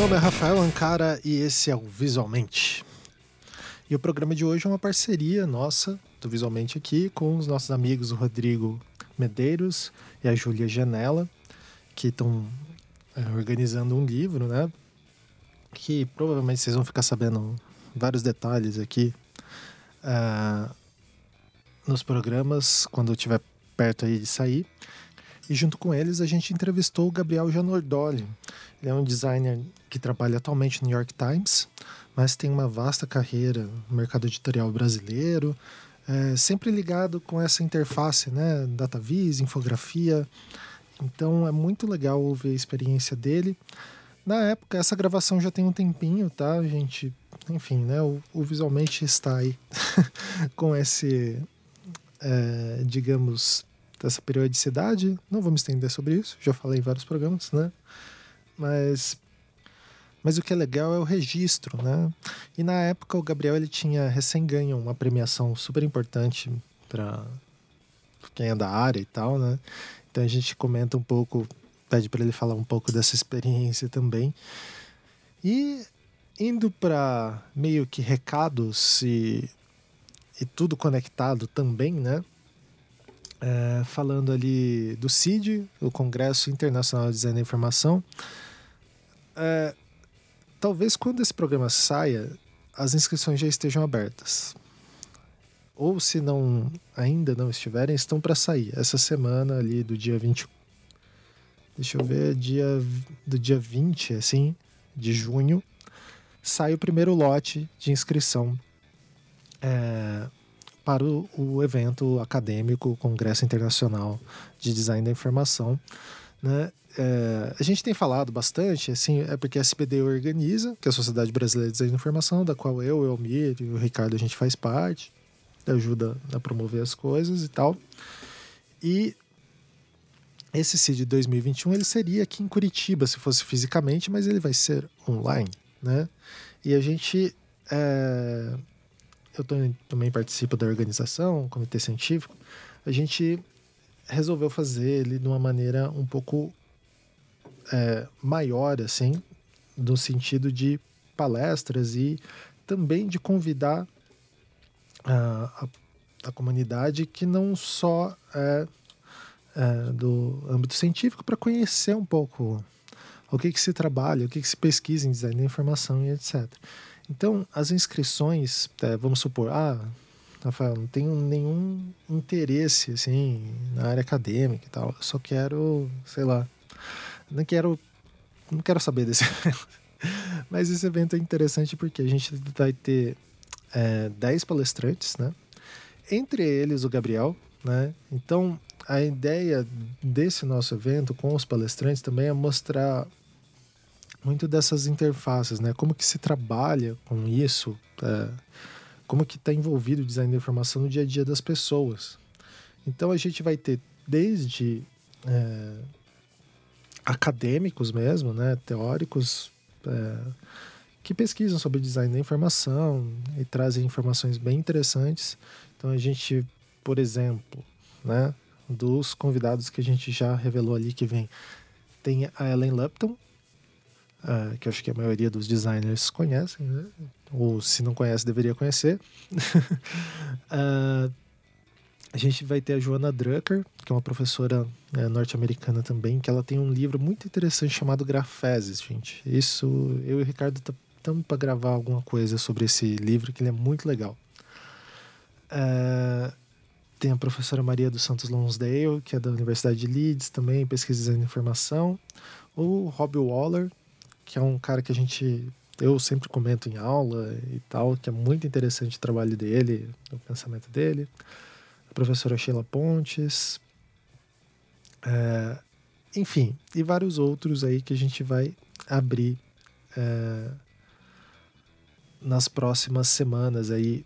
nome é Rafael Ancara e esse é o Visualmente. E o programa de hoje é uma parceria nossa, do Visualmente aqui, com os nossos amigos o Rodrigo Medeiros e a Júlia Janela, que estão é, organizando um livro, né? Que provavelmente vocês vão ficar sabendo vários detalhes aqui uh, nos programas quando estiver perto aí de sair. E junto com eles a gente entrevistou o Gabriel Janordoli. Ele é um designer que trabalha atualmente no New York Times, mas tem uma vasta carreira no mercado editorial brasileiro, é, sempre ligado com essa interface, né? DataVis, infografia. Então é muito legal ouvir a experiência dele. Na época, essa gravação já tem um tempinho, tá, gente? Enfim, né? O, o visualmente está aí com esse, é, digamos, dessa periodicidade. Não vou me estender sobre isso, já falei em vários programas, né? Mas mas o que é legal é o registro, né? E na época o Gabriel ele tinha recém ganho uma premiação super importante para quem é da área e tal, né? Então a gente comenta um pouco, pede para ele falar um pouco dessa experiência também. E indo para meio que recados e, e tudo conectado também, né? É, falando ali do CID, o Congresso Internacional de Design da Informação. É, talvez quando esse programa saia, as inscrições já estejam abertas. Ou se não ainda não estiverem, estão para sair essa semana ali do dia 20. Deixa eu ver, dia do dia 20, assim, de junho, sai o primeiro lote de inscrição é, para o, o evento acadêmico Congresso Internacional de Design da Informação. Né? É, a gente tem falado bastante, assim, é porque a SPD organiza, que é a Sociedade Brasileira de Design da Informação, da qual eu, o Elmir e o Ricardo a gente faz parte, ajuda a promover as coisas e tal. E esse CID 2021 ele seria aqui em Curitiba, se fosse fisicamente, mas ele vai ser online, né? E a gente é, eu também participo da organização, comitê científico, a gente resolveu fazer ele de uma maneira um pouco é, maior, assim, no sentido de palestras e também de convidar a, a, a comunidade que não só é, é do âmbito científico para conhecer um pouco o que, que se trabalha, o que, que se pesquisa em design da informação e etc. Então, as inscrições, é, vamos supor, ah, Rafael, não tenho nenhum interesse assim na área acadêmica e tal. Eu só quero, sei lá, não quero, não quero saber desse evento. Mas esse evento é interessante porque a gente vai ter é, 10 palestrantes, né? Entre eles o Gabriel, né? Então a ideia desse nosso evento com os palestrantes também é mostrar muito dessas interfaces, né? Como que se trabalha com isso, é, como que está envolvido o design da informação no dia a dia das pessoas. Então a gente vai ter desde é, acadêmicos mesmo, né? Teóricos é, que pesquisam sobre design da informação e trazem informações bem interessantes. Então a gente, por exemplo, né? Dos convidados que a gente já revelou ali que vem, tem a Ellen Lupton, uh, que eu acho que a maioria dos designers conhecem, né? ou se não conhece, deveria conhecer. uh, a gente vai ter a Joana Drucker, que é uma professora é, norte-americana também, que ela tem um livro muito interessante chamado Grafeses, gente. Isso, eu e o Ricardo estamos para gravar alguma coisa sobre esse livro, que ele é muito legal. Uh, tem a professora Maria dos Santos Lonsdale, que é da Universidade de Leeds, também pesquisa em informação. O Rob Waller, que é um cara que a gente eu sempre comento em aula e tal, que é muito interessante o trabalho dele, o pensamento dele. A professora Sheila Pontes. É, enfim, e vários outros aí que a gente vai abrir é, nas próximas semanas aí.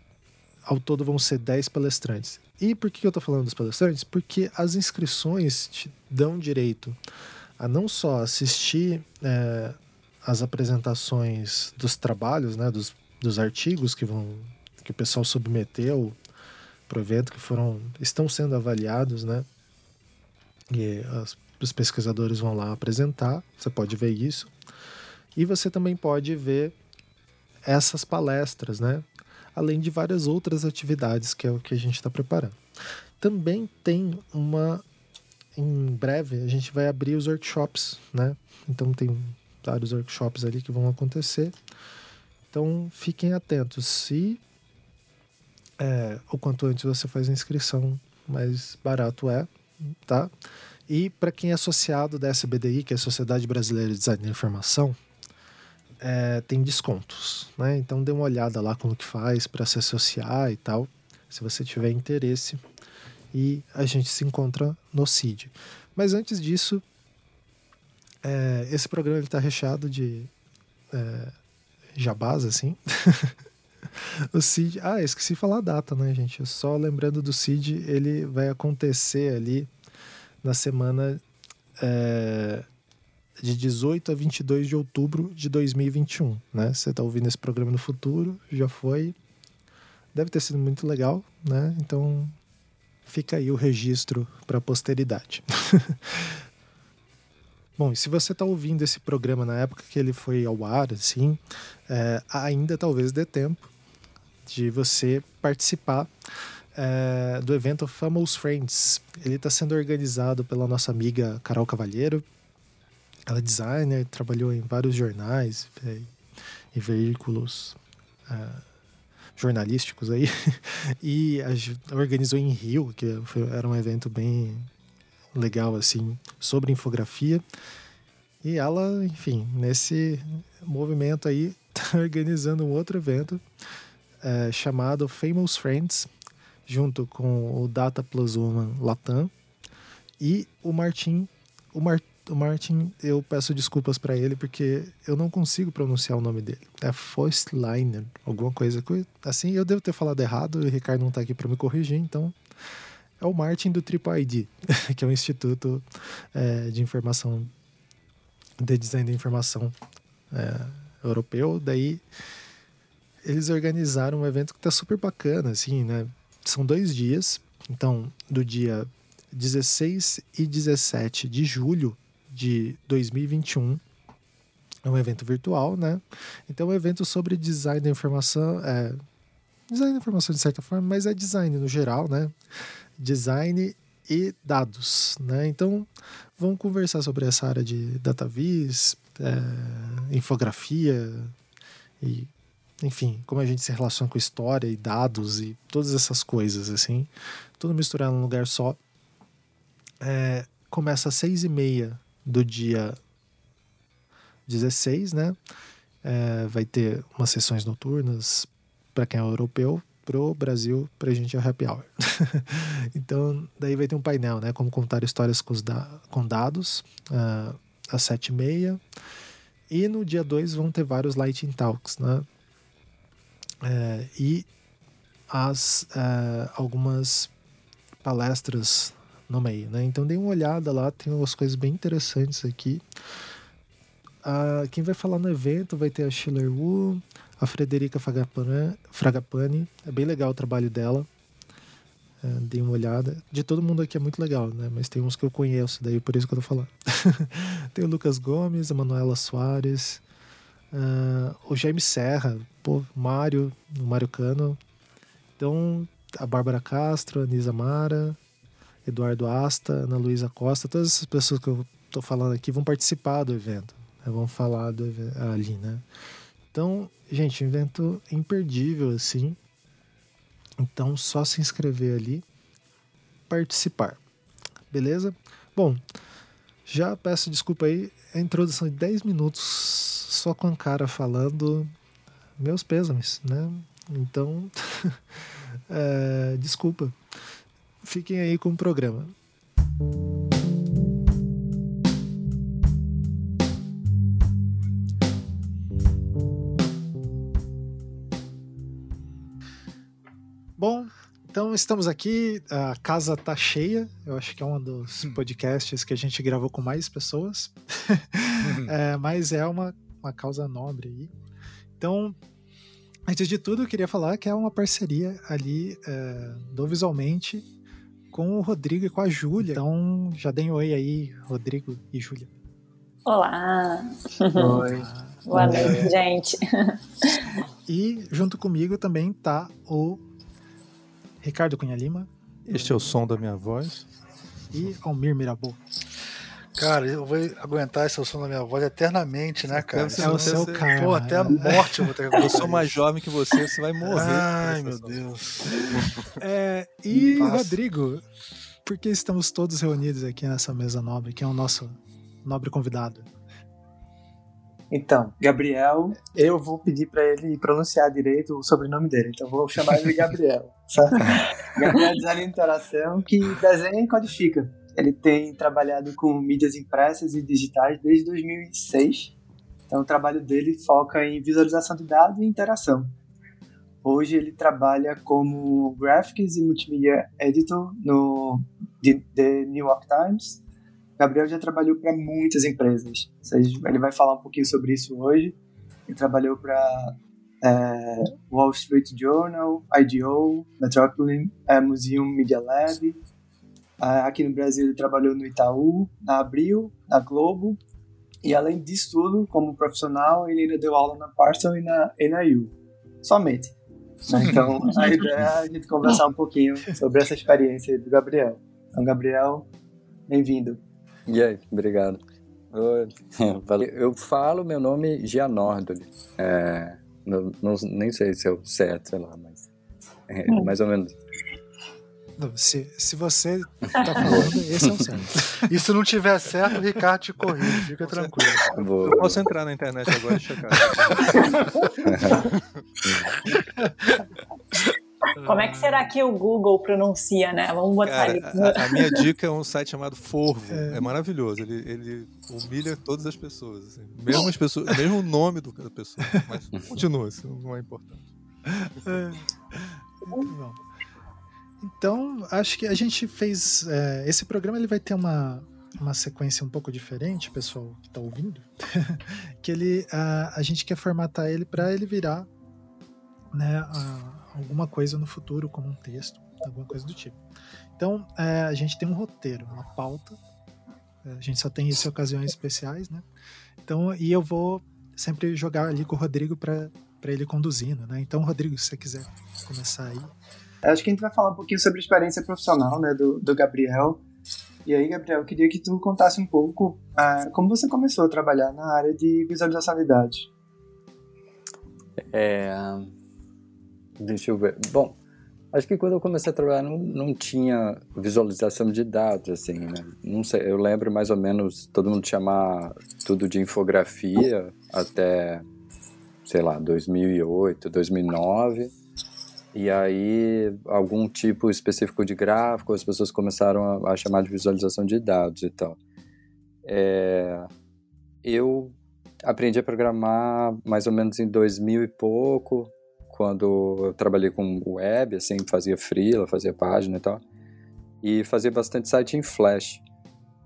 Ao todo vão ser 10 palestrantes. E por que eu estou falando dos palestrantes? Porque as inscrições te dão direito a não só assistir é, as apresentações dos trabalhos, né, dos, dos artigos que vão que o pessoal submeteu para o evento que foram estão sendo avaliados, né? E as, os pesquisadores vão lá apresentar, você pode ver isso. E você também pode ver essas palestras, né? Além de várias outras atividades que é o que a gente está preparando. Também tem uma. Em breve a gente vai abrir os workshops, né? Então tem vários workshops ali que vão acontecer. Então fiquem atentos. Se é, o quanto antes você faz a inscrição, mais barato é, tá? E para quem é associado da SBDI, que é a Sociedade Brasileira de Design da Informação, é, tem descontos, né? Então dê uma olhada lá como que faz para se associar e tal, se você tiver interesse. E a gente se encontra no CID. Mas antes disso, é, esse programa está recheado de é, jabás, assim. o CID. Ah, esqueci de falar a data, né, gente? Só lembrando do CID, ele vai acontecer ali na semana é, de 18 a 22 de outubro de 2021, né? Você está ouvindo esse programa no futuro, já foi. Deve ter sido muito legal, né? Então fica aí o registro para a posteridade. Bom, e se você está ouvindo esse programa na época que ele foi ao ar, assim, é, ainda talvez dê tempo de você participar é, do evento Famous Friends. Ele está sendo organizado pela nossa amiga Carol Cavalheiro. Ela é designer, trabalhou em vários jornais é, e veículos é, jornalísticos aí. e a, organizou em Rio, que foi, era um evento bem legal, assim, sobre infografia. E ela, enfim, nesse movimento aí, está organizando um outro evento é, chamado Famous Friends, junto com o Data Plus Woman Latam e o Martin. O, Mar, o Martin, eu peço desculpas para ele porque eu não consigo pronunciar o nome dele. É Foistliner, alguma coisa assim. Eu devo ter falado errado e o Ricardo não está aqui para me corrigir, então é o Martin do Triple ID, que é o Instituto é, de Informação, de Design da Informação é, Europeu. Daí eles organizaram um evento que está super bacana, assim, né? São dois dias. Então, do dia 16 e 17 de julho de 2021, é um evento virtual, né? Então, é um evento sobre design da informação, é, design da informação de certa forma, mas é design no geral, né? Design e dados, né? Então, vamos conversar sobre essa área de datavis, é, infografia e enfim, como a gente se relaciona com história e dados e todas essas coisas, assim, tudo misturado num lugar só. É, começa às seis e meia do dia 16, né? É, vai ter umas sessões noturnas para quem é europeu, pro Brasil, pra gente é o happy hour. então, daí vai ter um painel, né? Como contar histórias com, da com dados, uh, às sete e meia. E no dia 2 vão ter vários Lighting Talks, né? É, e as é, algumas palestras no meio, né? Então dê uma olhada lá, tem umas coisas bem interessantes aqui. Ah, quem vai falar no evento vai ter a Schiller Wu, a Frederica Fragapani, é bem legal o trabalho dela. É, dei uma olhada. De todo mundo aqui é muito legal, né? Mas tem uns que eu conheço, daí por isso que eu tô falando. tem o Lucas Gomes, a Manuela Soares, Uh, o Jaime Serra, pô, Mário, o Mário Cano. Então, a Bárbara Castro, a Nisa Mara, Eduardo Asta, Ana Luísa Costa, todas essas pessoas que eu tô falando aqui vão participar do evento. Né? Vão falar do ali, né? Então, gente, evento imperdível, assim. Então, só se inscrever ali, participar. Beleza? Bom, já peço desculpa aí, a introdução de 10 minutos só com a cara falando meus pêsames, né? Então, é, desculpa. Fiquem aí com o programa. Bom, então estamos aqui, a casa tá cheia. Eu acho que é um dos hum. podcasts que a gente gravou com mais pessoas. É, mas é uma uma causa nobre aí. Então, antes de tudo, eu queria falar que é uma parceria ali é, do Visualmente com o Rodrigo e com a Júlia. Então, já deem oi aí, Rodrigo e Júlia. Olá! Oi! Boa noite, gente. E junto comigo também tá o Ricardo Cunha Lima. Este é o som da minha voz. E Almir Mirabô. Cara, eu vou aguentar esse som da minha voz eternamente, né, cara? É o seu cara. Pô, até a morte eu vou ter que aguentar. Eu sou mais jovem que você, você vai morrer. Ai, meu Deus. É, e Rodrigo, por que estamos todos reunidos aqui nessa mesa nobre, que é o nosso nobre convidado? Então, Gabriel, eu vou pedir para ele pronunciar direito o sobrenome dele, então vou chamar ele de Gabriel. Gabriel design de interação que desenha e codifica. Ele tem trabalhado com mídias impressas e digitais desde 2006. Então, o trabalho dele foca em visualização de dados e interação. Hoje ele trabalha como Graphics e Multimedia Editor no The New York Times Gabriel já trabalhou para muitas empresas. Ele vai falar um pouquinho sobre isso hoje. Ele trabalhou para é, Wall Street Journal, IDO, Metropolitan é, Museum Media Lab. É, aqui no Brasil ele trabalhou no Itaú, na Abril, na Globo. E além disso tudo, como profissional, ele ainda deu aula na Parsons e na NIU. Somente. Então, a ideia é a gente conversar um pouquinho sobre essa experiência do Gabriel. Então, Gabriel, bem-vindo. E aí, obrigado. Eu falo meu nome Gianordoli. É, não, não, nem sei se é o certo, sei lá, mas é, hum. mais ou menos. Se, se você tá falando, esse é o certo. E se não tiver certo, o Ricardo te corrige, fica tranquilo. Vou... Eu posso entrar na internet agora e checar. Como é que será que o Google pronuncia, né? Vamos botar Cara, ali. A, a, minha dica é um site chamado Forvo. É, é maravilhoso. Ele, ele, humilha todas as pessoas. Assim. Mesmo, as pessoas mesmo o nome do, da pessoa. Mas continua, isso não é importante. É. Muito bom. Então, acho que a gente fez. É, esse programa ele vai ter uma, uma sequência um pouco diferente, pessoal que está ouvindo. que ele, a, a gente quer formatar ele para ele virar né, a, alguma coisa no futuro, como um texto, alguma coisa do tipo. Então, é, a gente tem um roteiro, uma pauta. É, a gente só tem isso em ocasiões especiais, né? Então, e eu vou sempre jogar ali com o Rodrigo para ele conduzindo, né? Então, Rodrigo, se você quiser começar aí. Acho que a gente vai falar um pouquinho sobre a experiência profissional, né, do, do Gabriel. E aí, Gabriel, eu queria que tu contasse um pouco uh, como você começou a trabalhar na área de visualização de dados. É, Deixa eu ver. Bom, acho que quando eu comecei a trabalhar não, não tinha visualização de dados, assim, né? Não sei, eu lembro mais ou menos todo mundo chamar tudo de infografia até, sei lá, 2008, 2009. E aí, algum tipo específico de gráfico, as pessoas começaram a, a chamar de visualização de dados e tal. É, eu aprendi a programar mais ou menos em 2000 e pouco, quando eu trabalhei com web, assim, fazia freela, fazia página e tal. E fazia bastante site em Flash.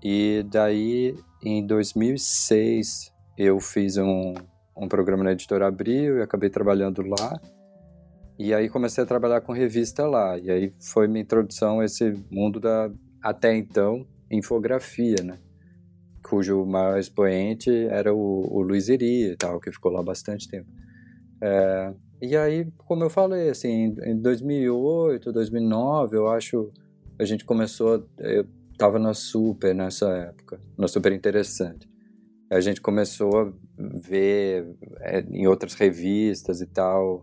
E daí, em 2006, eu fiz um, um programa na editora Abril e acabei trabalhando lá. E aí comecei a trabalhar com revista lá. E aí foi minha introdução a esse mundo da, até então, infografia, né? Cujo maior expoente era o, o Luiz Iri e tal, que ficou lá bastante tempo. É, e aí, como eu falei, assim, em 2008, 2009, eu acho, a gente começou, eu estava na Super nessa época, na Super Interessante. A gente começou a ver é, em outras revistas e tal,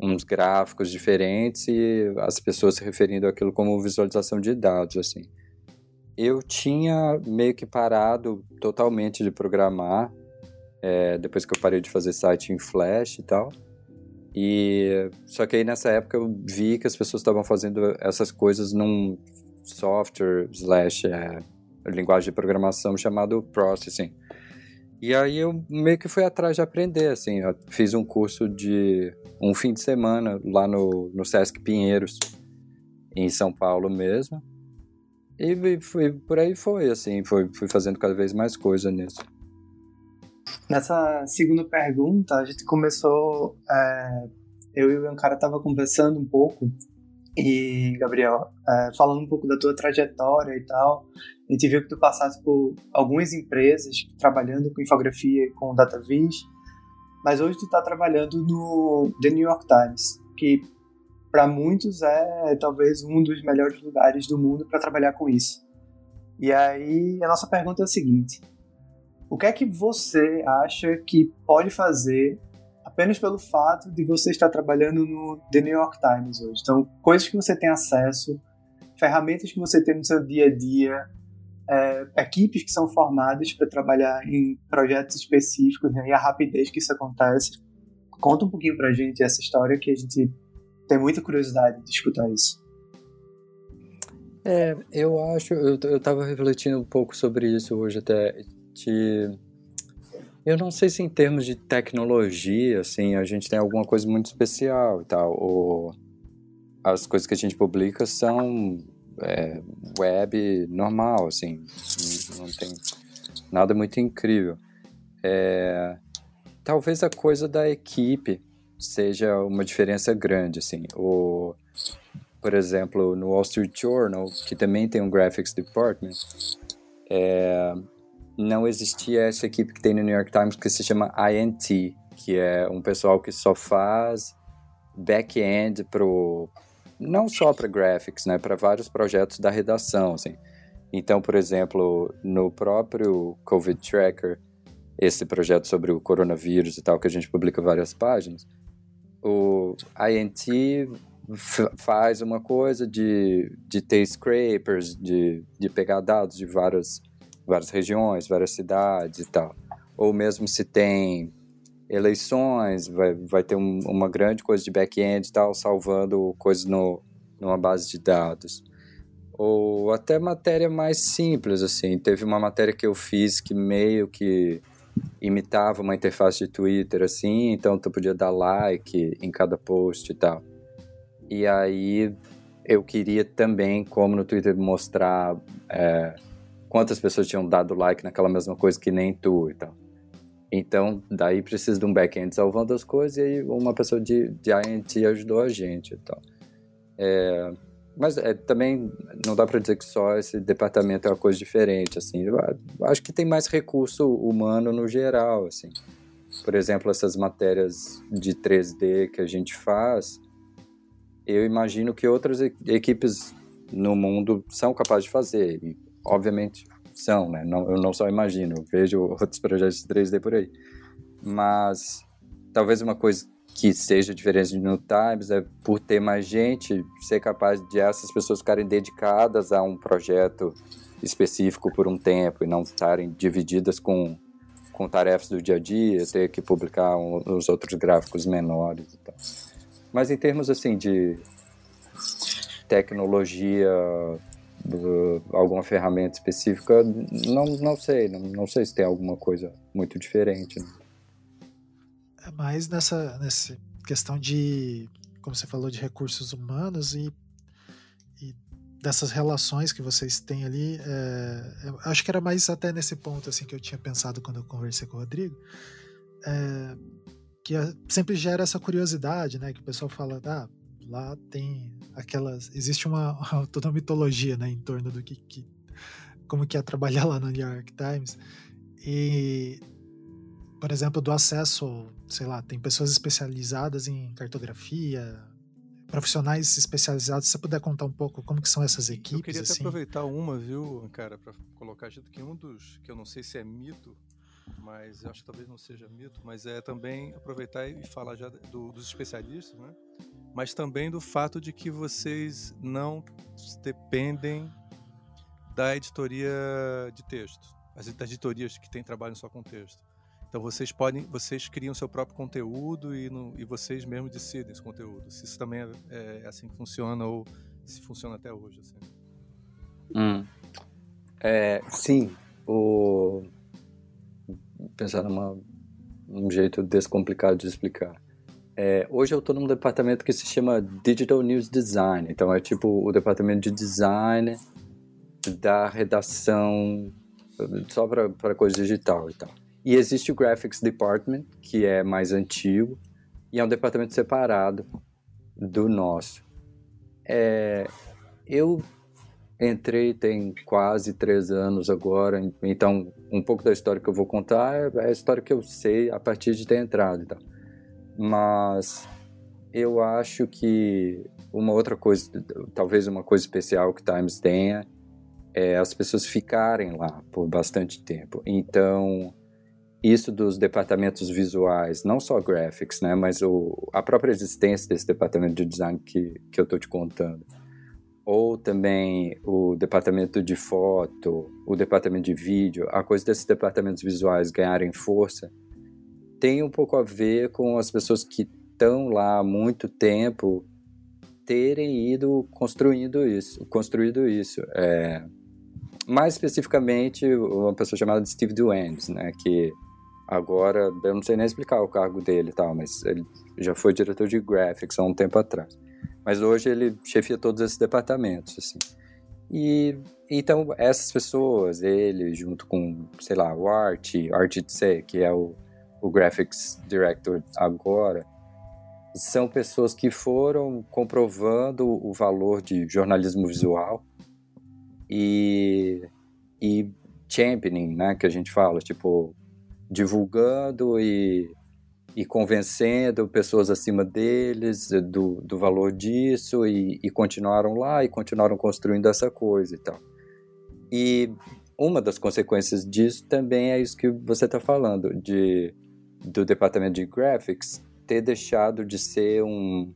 uns gráficos diferentes e as pessoas se referindo àquilo como visualização de dados, assim. Eu tinha meio que parado totalmente de programar, é, depois que eu parei de fazer site em Flash e tal. E só que aí nessa época eu vi que as pessoas estavam fazendo essas coisas num software slash é, linguagem de programação chamado Processing. E aí eu meio que fui atrás de aprender, assim, eu fiz um curso de um fim de semana lá no, no Sesc Pinheiros, em São Paulo mesmo. E fui, por aí foi, assim, fui, fui fazendo cada vez mais coisa nisso. Nessa segunda pergunta, a gente começou. É, eu e o Ancara tava conversando um pouco, e, Gabriel, é, falando um pouco da tua trajetória e tal, a gente viu que tu passaste por algumas empresas trabalhando com infografia e com DataVis, mas hoje tu tá trabalhando no The New York Times, que para muitos é talvez um dos melhores lugares do mundo para trabalhar com isso. E aí a nossa pergunta é a seguinte: o que é que você acha que pode fazer apenas pelo fato de você estar trabalhando no The New York Times hoje? Então, coisas que você tem acesso, ferramentas que você tem no seu dia a dia, é, equipes que são formadas para trabalhar em projetos específicos né, e a rapidez que isso acontece. Conta um pouquinho para a gente essa história que a gente tem muita curiosidade de escutar isso. É, eu acho, eu, eu tava refletindo um pouco sobre isso hoje até, de, eu não sei se em termos de tecnologia, assim, a gente tem alguma coisa muito especial e tal, ou as coisas que a gente publica são é, web normal, assim, não tem nada muito incrível. É, talvez a coisa da equipe seja uma diferença grande, assim, por exemplo, no Wall Street Journal, que também tem um graphics department, é, não existia essa equipe que tem no New York Times que se chama INT, que é um pessoal que só faz back-end pro não só para graphics, né, para vários projetos da redação, assim. Então, por exemplo, no próprio COVID Tracker, esse projeto sobre o coronavírus e tal, que a gente publica várias páginas, o INT faz uma coisa de, de ter scrapers, de, de pegar dados de várias, várias regiões, várias cidades e tal. Ou mesmo se tem eleições, vai, vai ter um, uma grande coisa de back-end e tal, salvando coisas no, numa base de dados. Ou até matéria mais simples, assim. Teve uma matéria que eu fiz que meio que imitava uma interface de Twitter, assim, então tu podia dar like em cada post e tal. E aí eu queria também, como no Twitter, mostrar é, quantas pessoas tinham dado like naquela mesma coisa que nem tu e tal. Então, daí precisa de um back-end salvando as coisas e aí uma pessoa de, de INT ajudou a gente e tal. É, mas é, também não dá para dizer que só esse departamento é uma coisa diferente, assim. Acho que tem mais recurso humano no geral, assim. Por exemplo, essas matérias de 3D que a gente faz, eu imagino que outras equipes no mundo são capazes de fazer. E, obviamente, são, né? Não, eu não só imagino, vejo outros projetos de 3D por aí. Mas talvez uma coisa que seja diferente no Times é por ter mais gente, ser capaz de essas pessoas ficarem dedicadas a um projeto específico por um tempo e não estarem divididas com, com tarefas do dia a dia, ter que publicar um, os outros gráficos menores e tal. Mas em termos assim de tecnologia alguma ferramenta específica, não, não sei, não, não sei se tem alguma coisa muito diferente. Né? É mais nessa, nessa questão de, como você falou, de recursos humanos e, e dessas relações que vocês têm ali. É, acho que era mais até nesse ponto assim que eu tinha pensado quando eu conversei com o Rodrigo. É, que sempre gera essa curiosidade, né? Que o pessoal fala, ah, lá tem aquelas. Existe uma, toda uma mitologia né, em torno do que, que, como que é trabalhar lá no New York Times. E, por exemplo, do acesso, sei lá, tem pessoas especializadas em cartografia, profissionais especializados. Se você puder contar um pouco como que são essas equipes? Eu queria assim? até aproveitar uma, viu, cara, para colocar junto que um dos que eu não sei se é mito, mas acho que talvez não seja mito, mas é também aproveitar e falar já do, dos especialistas, né? Mas também do fato de que vocês não dependem da editoria de texto, as editorias que têm trabalho só com texto. Então vocês podem, vocês criam seu próprio conteúdo e, no, e vocês mesmos decidem esse conteúdo. Se isso também é, é assim que funciona ou se funciona até hoje. Assim. Hum. É, sim, pensar numa um jeito descomplicado de explicar. É, hoje eu estou num departamento que se chama Digital News Design. Então é tipo o departamento de design da redação só para coisa digital e tal. E existe o Graphics Department, que é mais antigo, e é um departamento separado do nosso. É, eu entrei tem quase três anos agora, então um pouco da história que eu vou contar é a história que eu sei a partir de ter entrado. Então. Mas eu acho que uma outra coisa, talvez uma coisa especial que Times tenha, é as pessoas ficarem lá por bastante tempo. Então, isso dos departamentos visuais, não só graphics, né, mas o, a própria existência desse departamento de design que, que eu estou te contando, ou também o departamento de foto, o departamento de vídeo, a coisa desses departamentos visuais ganharem força, tem um pouco a ver com as pessoas que estão lá há muito tempo terem ido construindo isso, construído isso. É, mais especificamente, uma pessoa chamada Steve Duanes, né, que Agora, eu não sei nem explicar o cargo dele e tal, mas ele já foi diretor de graphics há um tempo atrás. Mas hoje ele chefia todos esses departamentos, assim. E então essas pessoas, ele junto com, sei lá, o Art, Art Tse, que é o, o graphics director agora, são pessoas que foram comprovando o valor de jornalismo visual e, e championing, né, que a gente fala, tipo, divulgando e, e convencendo pessoas acima deles do, do valor disso e, e continuaram lá e continuaram construindo essa coisa e tal. E uma das consequências disso também é isso que você está falando, de do departamento de graphics ter deixado de ser um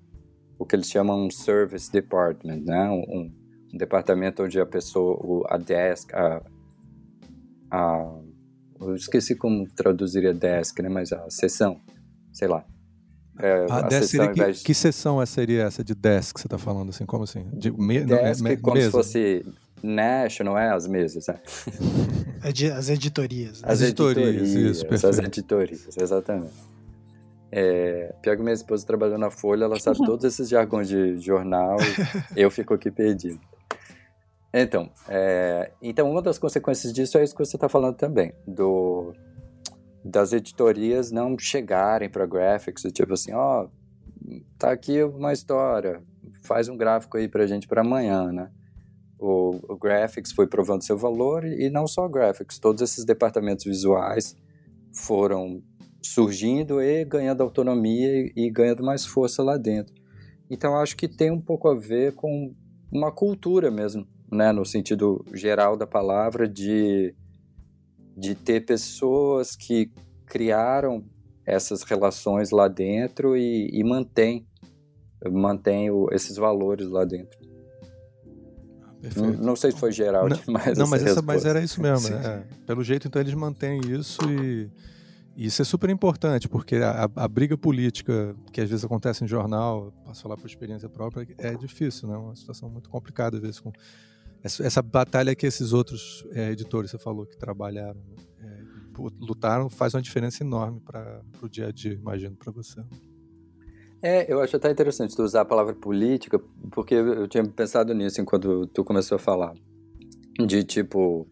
o que eles chamam um service department, né? Um, um departamento onde a pessoa, a desk, a, a eu esqueci como traduziria desk, né? Mas a sessão, sei lá. É, a, a desk seria que, de... que sessão seria essa de desk que você está falando, assim? Como assim? De me, desk não, me, como mesa. se fosse national, é? As mesas, né? As editorias. Né? As, editorias, editorias, isso, perfeito. As editorias, exatamente. É, pior que minha esposa trabalhou na Folha, ela sabe todos esses jargões de jornal eu fico aqui perdido. Então, é, então uma das consequências disso é isso que você está falando também, do das editorias não chegarem para graphics, tipo assim, ó, oh, tá aqui uma história, faz um gráfico aí para gente para amanhã, né? O, o, graphics foi provando seu valor e, e não só graphics, todos esses departamentos visuais foram surgindo e ganhando autonomia e, e ganhando mais força lá dentro. Então acho que tem um pouco a ver com uma cultura mesmo né, no sentido geral da palavra, de, de ter pessoas que criaram essas relações lá dentro e, e mantém, mantém o, esses valores lá dentro. Não, não, sei se foi geral não, demais. Não, mas, essa, mas era isso mesmo. Né? É, pelo jeito, então, eles mantêm isso e, e isso é super importante, porque a, a, briga política que às vezes acontece em jornal, posso falar por experiência própria, é difícil, né? Uma situação muito complicada, às vezes, com essa, essa batalha que esses outros é, editores, você falou, que trabalharam, é, lutaram, faz uma diferença enorme para o dia a dia, imagino, para você. É, eu acho até interessante tu usar a palavra política, porque eu tinha pensado nisso enquanto tu começou a falar. De tipo,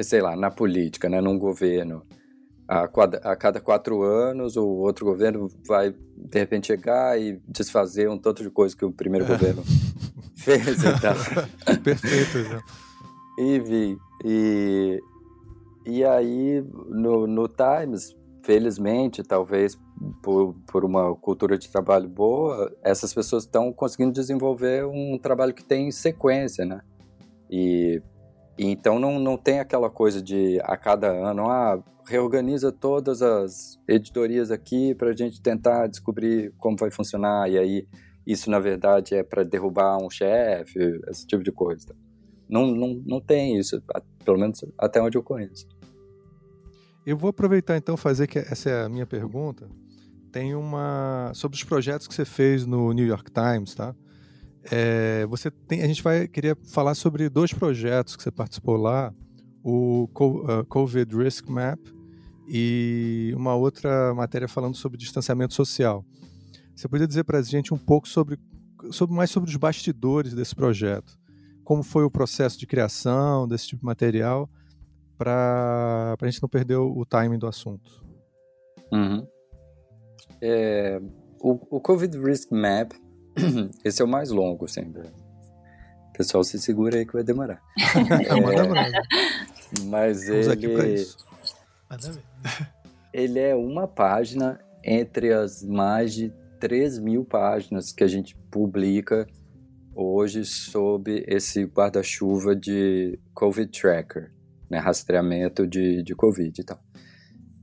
sei lá, na política, né, num governo, a, a cada quatro anos o outro governo vai de repente chegar e desfazer um tanto de coisa que o primeiro é. governo fez então. Perfeito, já. E. E, e aí, no, no Times, felizmente, talvez por, por uma cultura de trabalho boa, essas pessoas estão conseguindo desenvolver um trabalho que tem sequência, né? E, e então não, não tem aquela coisa de a cada ano, ah, reorganiza todas as editorias aqui para a gente tentar descobrir como vai funcionar e aí isso na verdade é para derrubar um chefe, esse tipo de coisa. Não, não, não tem isso, pelo menos até onde eu conheço. Eu vou aproveitar então fazer que essa é a minha pergunta. Tem uma sobre os projetos que você fez no New York Times, tá? É, você tem, a gente vai queria falar sobre dois projetos que você participou lá, o uh, COVID Risk Map e uma outra matéria falando sobre distanciamento social. Você podia dizer para a gente um pouco sobre, sobre mais sobre os bastidores desse projeto? Como foi o processo de criação desse tipo de material para a gente não perder o, timing do assunto? Uhum. É, o, o Covid Risk Map, esse é o mais longo sempre. Pessoal, se segura aí que vai demorar. É. Mas Estamos aqui para ele, ver. ele é uma página entre as mais de 3 mil páginas que a gente publica hoje sob esse guarda-chuva de Covid Tracker, né, rastreamento de, de Covid e tal.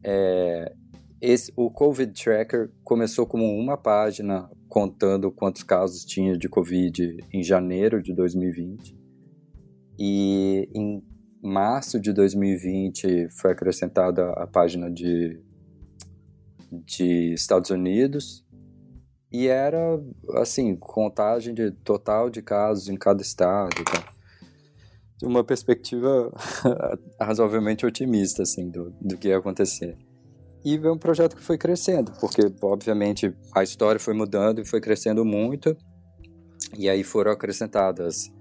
É, esse, o Covid Tracker começou como uma página contando quantos casos tinha de Covid em janeiro de 2020. E em março de 2020 foi acrescentada a página de, de Estados Unidos. E era, assim, contagem de total de casos em cada estado. Tá? Uma perspectiva razoavelmente otimista, assim, do, do que ia acontecer. E é um projeto que foi crescendo, porque, obviamente, a história foi mudando e foi crescendo muito. E aí foram acrescentadas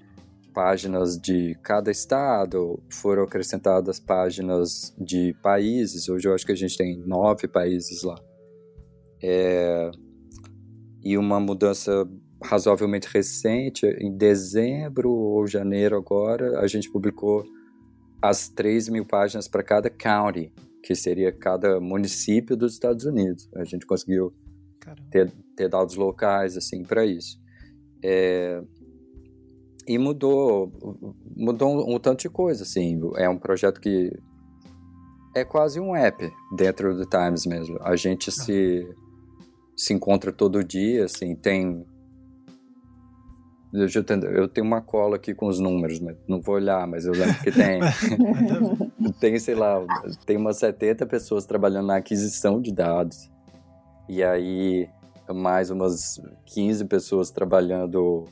páginas de cada estado, foram acrescentadas páginas de países. Hoje eu acho que a gente tem nove países lá. É... E uma mudança razoavelmente recente, em dezembro ou janeiro agora, a gente publicou as 3 mil páginas para cada county que seria cada município dos Estados Unidos. A gente conseguiu ter, ter, dados locais assim para isso. É, e mudou, mudou um, um, tanto de coisa, assim. É um projeto que é quase um app dentro do Times mesmo. A gente ah. Se encontra todo dia, assim, tem Deixa eu, tentar. eu tenho uma cola aqui com os números, mas não vou olhar, mas eu lembro que tem. tem, sei lá, tem umas 70 pessoas trabalhando na aquisição de dados. E aí, mais umas 15 pessoas trabalhando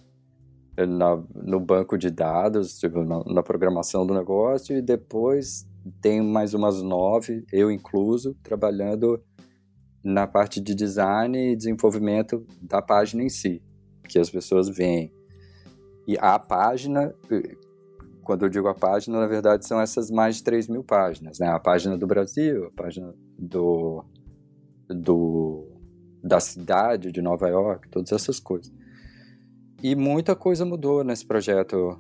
na, no banco de dados, tipo, na, na, programação do negócio. E depois tem mais umas nove, eu incluso, trabalhando na parte de design e desenvolvimento da página em si, que as pessoas veem. E a página, quando eu digo a página, na verdade são essas mais de 3 mil páginas, né? A página do Brasil, a página do, do, da cidade de Nova York, todas essas coisas. E muita coisa mudou nesse projeto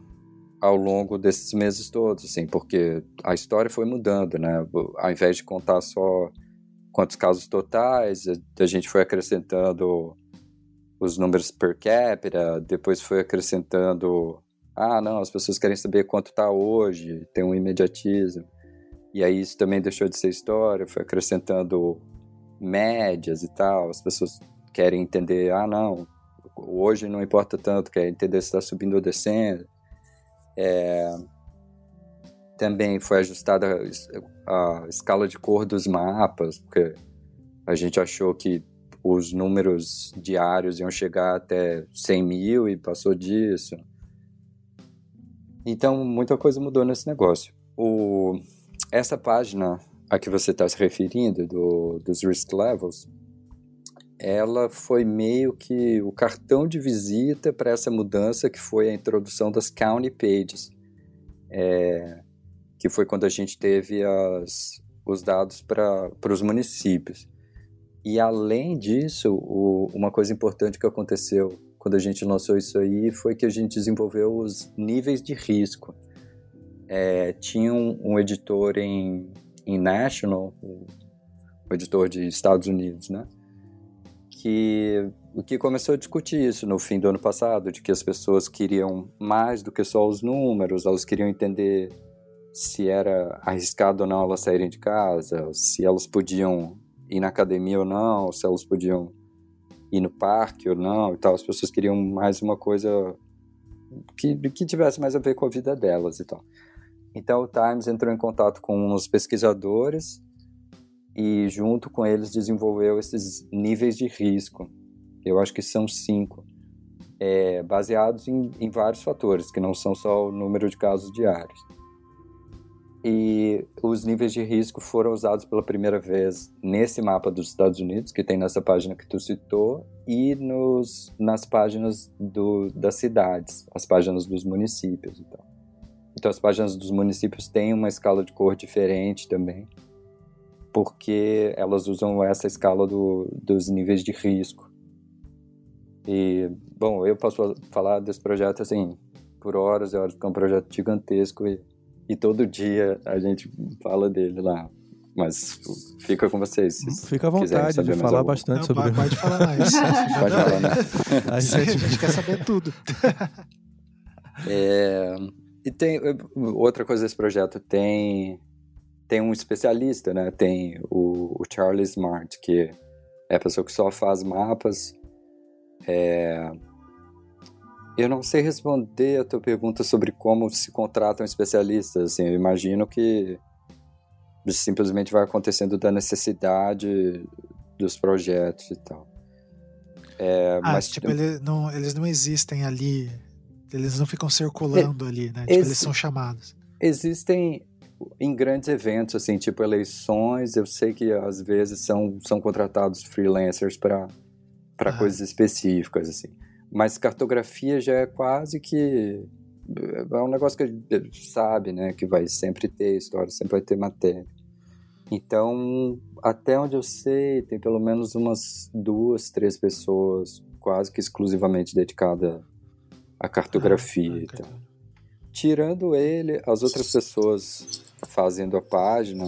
ao longo desses meses todos, assim, porque a história foi mudando, né? Ao invés de contar só quantos casos totais, a gente foi acrescentando os números per capita, depois foi acrescentando, ah, não, as pessoas querem saber quanto está hoje, tem um imediatismo. E aí isso também deixou de ser história, foi acrescentando médias e tal, as pessoas querem entender, ah, não, hoje não importa tanto, quer entender se está subindo ou descendo. É, também foi ajustada a escala de cor dos mapas, porque a gente achou que os números diários iam chegar até 100 mil e passou disso. Então, muita coisa mudou nesse negócio. O, essa página a que você está se referindo, do, dos risk levels, ela foi meio que o cartão de visita para essa mudança que foi a introdução das county pages, é, que foi quando a gente teve as, os dados para os municípios. E além disso, o, uma coisa importante que aconteceu quando a gente lançou isso aí foi que a gente desenvolveu os níveis de risco. É, tinha um, um, editor em, em National, o, editor de Estados Unidos, né? Que o que começou a discutir isso no fim do ano passado, de que as pessoas queriam mais do que só os números, elas queriam entender se era arriscado ou não elas saírem de casa, se elas podiam ir na academia ou não, se elas podiam ir no parque ou não e tal. As pessoas queriam mais uma coisa que, que tivesse mais a ver com a vida delas e tal. Então o Times entrou em contato com uns pesquisadores e junto com eles desenvolveu esses níveis de risco. Eu acho que são cinco, é, baseados em, em vários fatores, que não são só o número de casos diários e os níveis de risco foram usados pela primeira vez nesse mapa dos Estados Unidos, que tem nessa página que tu citou, e nos, nas páginas do, das cidades, as páginas dos municípios. Então. então, as páginas dos municípios têm uma escala de cor diferente também, porque elas usam essa escala do, dos níveis de risco. E, bom, eu posso falar desse projeto assim, por horas e horas, porque é um projeto gigantesco e, e todo dia a gente fala dele lá. Mas fica com vocês. se Fica à vontade saber de mais falar alguma. bastante Não, sobre pode, pode falar mais. Pode falar, né? a gente, a gente quer saber tudo. É, e tem outra coisa desse projeto tem tem um especialista, né? Tem o, o Charlie Smart que é a pessoa que só faz mapas. É, eu não sei responder a tua pergunta sobre como se contratam especialistas. Assim, eu imagino que simplesmente vai acontecendo da necessidade dos projetos e tal. É, Ah, mas tipo, ele não, eles não existem ali. Eles não ficam circulando ali, né? Tipo, eles são chamados. Existem em grandes eventos, assim, tipo eleições, eu sei que às vezes são, são contratados freelancers para para Ah. coisas específicas, assim. Mas cartografia já é quase que é um negócio que a gente sabe, né, que vai sempre ter história, sempre vai ter matéria. Então, até onde eu sei, tem pelo menos umas duas, três pessoas quase que exclusivamente dedicadas à cartografia Ah, e ah, tal. Tirando ele, as outras pessoas fazendo a página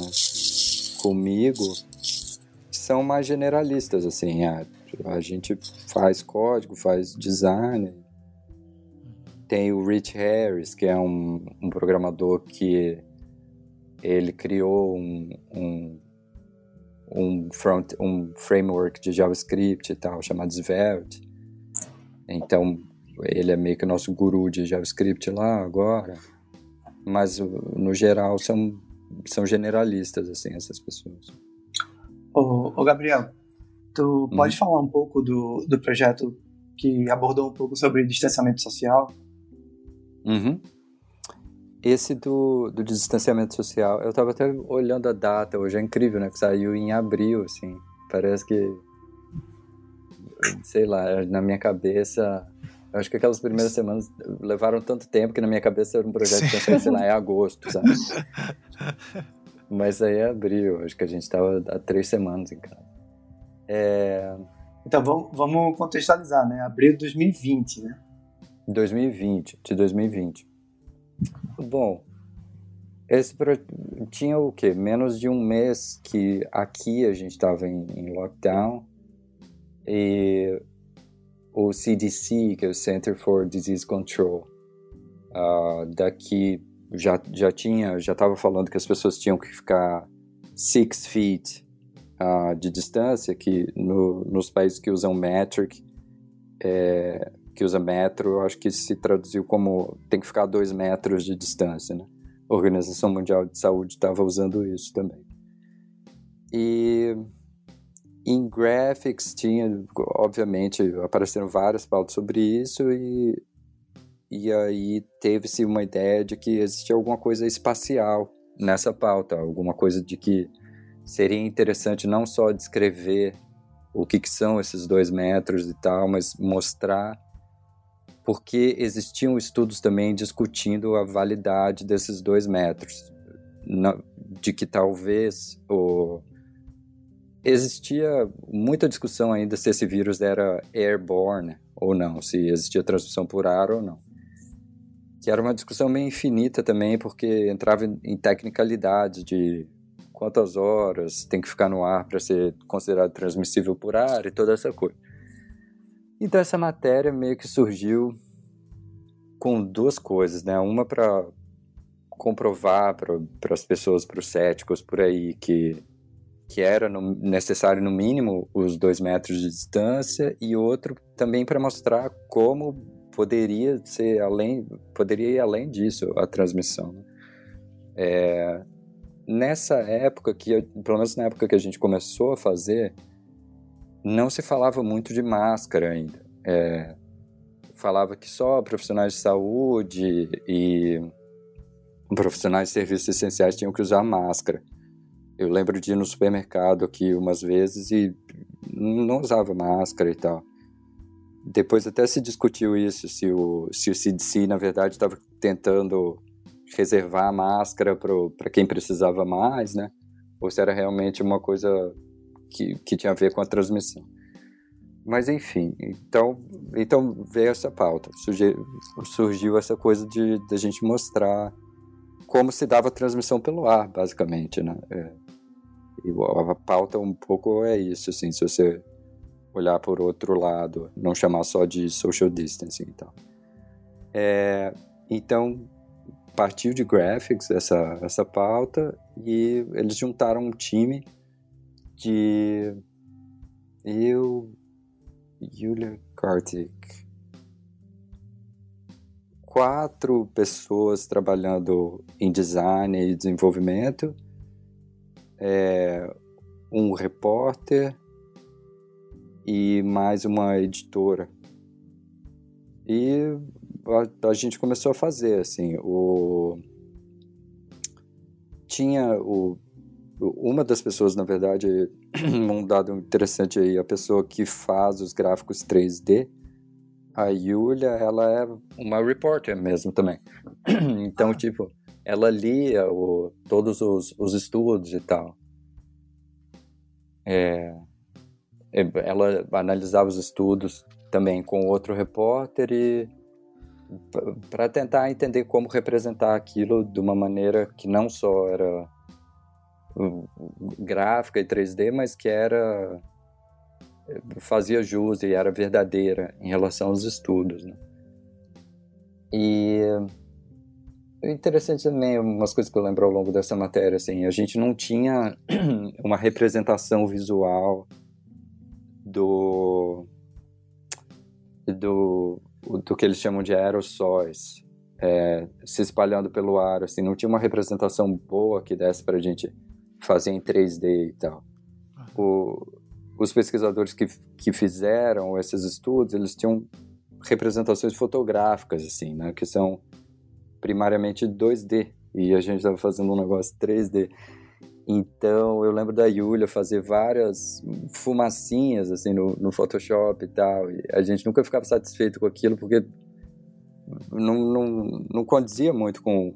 comigo são mais generalistas, assim. A, gente faz código, faz design. Tem o Rich Harris, que é um, um programador que ele criou um, um, um, front, um framework de JavaScript e tal, chamado Svelte. Então, ele é meio que nosso guru de JavaScript lá agora. Mas, no geral, são, são generalistas, assim, essas pessoas. Ô, ô, Gabriel, tu pode falar um pouco do, do projeto que abordou um pouco sobre distanciamento social? Uhum. Esse do, do distanciamento social, eu tava até olhando a data hoje, é incrível, né? Que saiu em abril, assim. Parece que. Sei lá, na minha cabeça. Eu acho que aquelas primeiras semanas levaram tanto tempo que na minha cabeça era um projeto que Sim. sei lá, é agosto, sabe? Mas aí é abril, acho que a gente tava há três semanas em casa. É. Então vamos, vamos contextualizar, né? Abril de 2020, né? 2020, de 2020. Bom, esse pro... tinha o quê? Menos de um mês que aqui a gente estava em, em lockdown e o CDC, que é o Center for Disease Control, ah, daqui já, já tinha, já estava falando que as pessoas tinham que ficar six feet ah, de distância, que no, nos países que usam metric, é, que usa metro, eu acho que se traduziu como tem que ficar a dois metros de distância, né? A Organização Mundial de Saúde estava usando isso também. E em graphics tinha, obviamente, apareceram várias pautas sobre isso e, e aí teve-se uma ideia de que existia alguma coisa espacial nessa pauta, alguma coisa de que seria interessante não só descrever o que, que são esses dois metros e tal, mas mostrar porque existiam estudos também discutindo a validade desses dois metros, de que talvez o, existia muita discussão ainda se esse vírus era airborne ou não, se existia transmissão por ar ou não. Que era uma discussão meio infinita também, porque entrava em tecnicalidades de quantas horas tem que ficar no ar para ser considerado transmissível por ar e toda essa coisa. Então essa matéria meio que surgiu com duas coisas, né? Uma para comprovar para as pessoas, para os céticos por aí, que, que era no, necessário no mínimo os dois metros de distância, e outro também para mostrar como poderia ser além, poderia ir além disso a transmissão. né? É, nessa época que, pelo menos na época que a gente começou a fazer, não se falava muito de máscara ainda. É, falava que só profissionais de saúde e profissionais de serviços essenciais tinham que usar máscara. Eu lembro de ir no supermercado aqui umas vezes e não usava máscara e tal. Depois até se discutiu isso, se o, se o CDC, na verdade, estava tentando reservar a máscara para quem precisava mais, né? Ou se era realmente uma coisa que, que tinha a ver com a transmissão. mas enfim, então, então veio essa pauta, surgiu, surgiu essa coisa de, de a gente mostrar como se dava a transmissão pelo ar, basicamente, né? É, e a pauta um pouco é isso, assim, se você olhar por outro lado, não chamar só de social distancing e tal. É, então, partiu de graphics essa, essa pauta e eles juntaram um time de eu, Julia Kartik, quatro pessoas trabalhando em design e desenvolvimento, é, um repórter e mais uma editora. E a, a, gente começou a fazer, assim, o... Tinha o... Uma das pessoas, na verdade, um dado interessante aí, a pessoa que faz os gráficos 3D, a Yulia, ela é uma reporter mesmo também. Então, ah. tipo, ela lia o, todos os, os estudos e tal. É, ela analisava os estudos também com outro repórter e para tentar entender como representar aquilo de uma maneira que não só era gráfica e 3D, mas que era fazia jus e era verdadeira em relação aos estudos. Né? E interessante também umas coisas que eu lembro ao longo dessa matéria, assim, a gente não tinha uma representação visual do do do que eles chamam de aerossóis é, se espalhando pelo ar, assim, não tinha uma representação boa que desse para a gente fazer em 3D e tal. O, os pesquisadores que, que fizeram esses estudos, eles tinham representações fotográficas, assim, né, que são primariamente 2D, e a gente estava fazendo um negócio 3D. Então, eu lembro da Yulia fazer várias fumacinhas, assim, no, no Photoshop e tal, e a gente nunca ficava satisfeito com aquilo, porque não, não, não condizia muito com,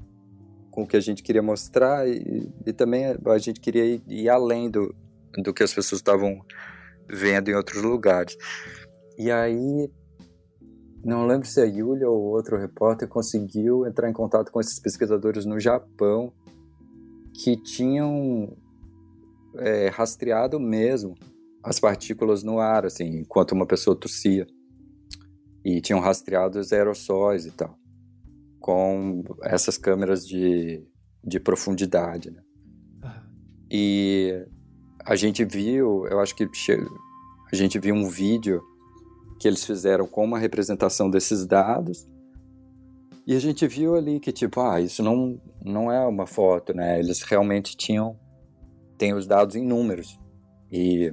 com o que a gente queria mostrar e, e também a gente queria ir, ir, além do, do que as pessoas estavam vendo em outros lugares. E aí, não lembro se a Yulia ou outro repórter conseguiu entrar em contato com esses pesquisadores no Japão que tinham é, rastreado mesmo as partículas no ar, assim, enquanto uma pessoa tossia. E tinham rastreado os aerossóis e tal com essas câmeras de, de profundidade. Né? E a gente viu, eu acho que a gente viu um vídeo que eles fizeram com uma representação desses dados. E a gente viu ali que, tipo, ah, isso não, não é uma foto, né? Eles realmente tinham, tem os dados em números. E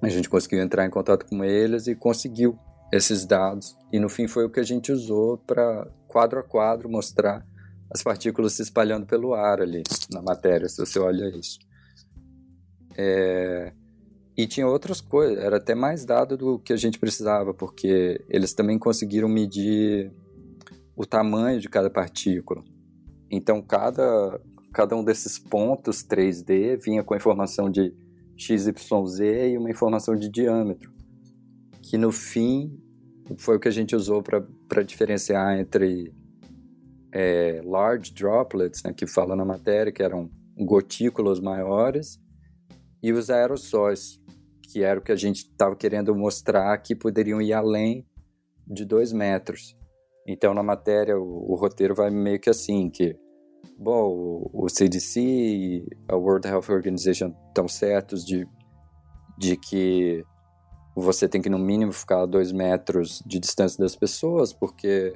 a gente conseguiu entrar em contato com eles e conseguiu esses dados. E no fim foi o que a gente usou para quadro a quadro mostrar as partículas se espalhando pelo ar ali na matéria, se você olha isso. É... E tinha outras coisas, era até mais dado do que a gente precisava, porque eles também conseguiram medir o tamanho de cada partícula. Então, cada, cada um desses pontos 3D vinha com a informação de XYZ e uma informação de diâmetro que no fim foi o que a gente usou para diferenciar entre é, large droplets, né, que fala na matéria, que eram gotículas maiores, e os aerossóis, que era o que a gente estava querendo mostrar que poderiam ir além de dois metros. Então, na matéria, o, o roteiro vai meio que assim, que, bom, o, CDC e a World Health Organization estão certos de, de que você tem que no mínimo ficar a dois metros de distância das pessoas, porque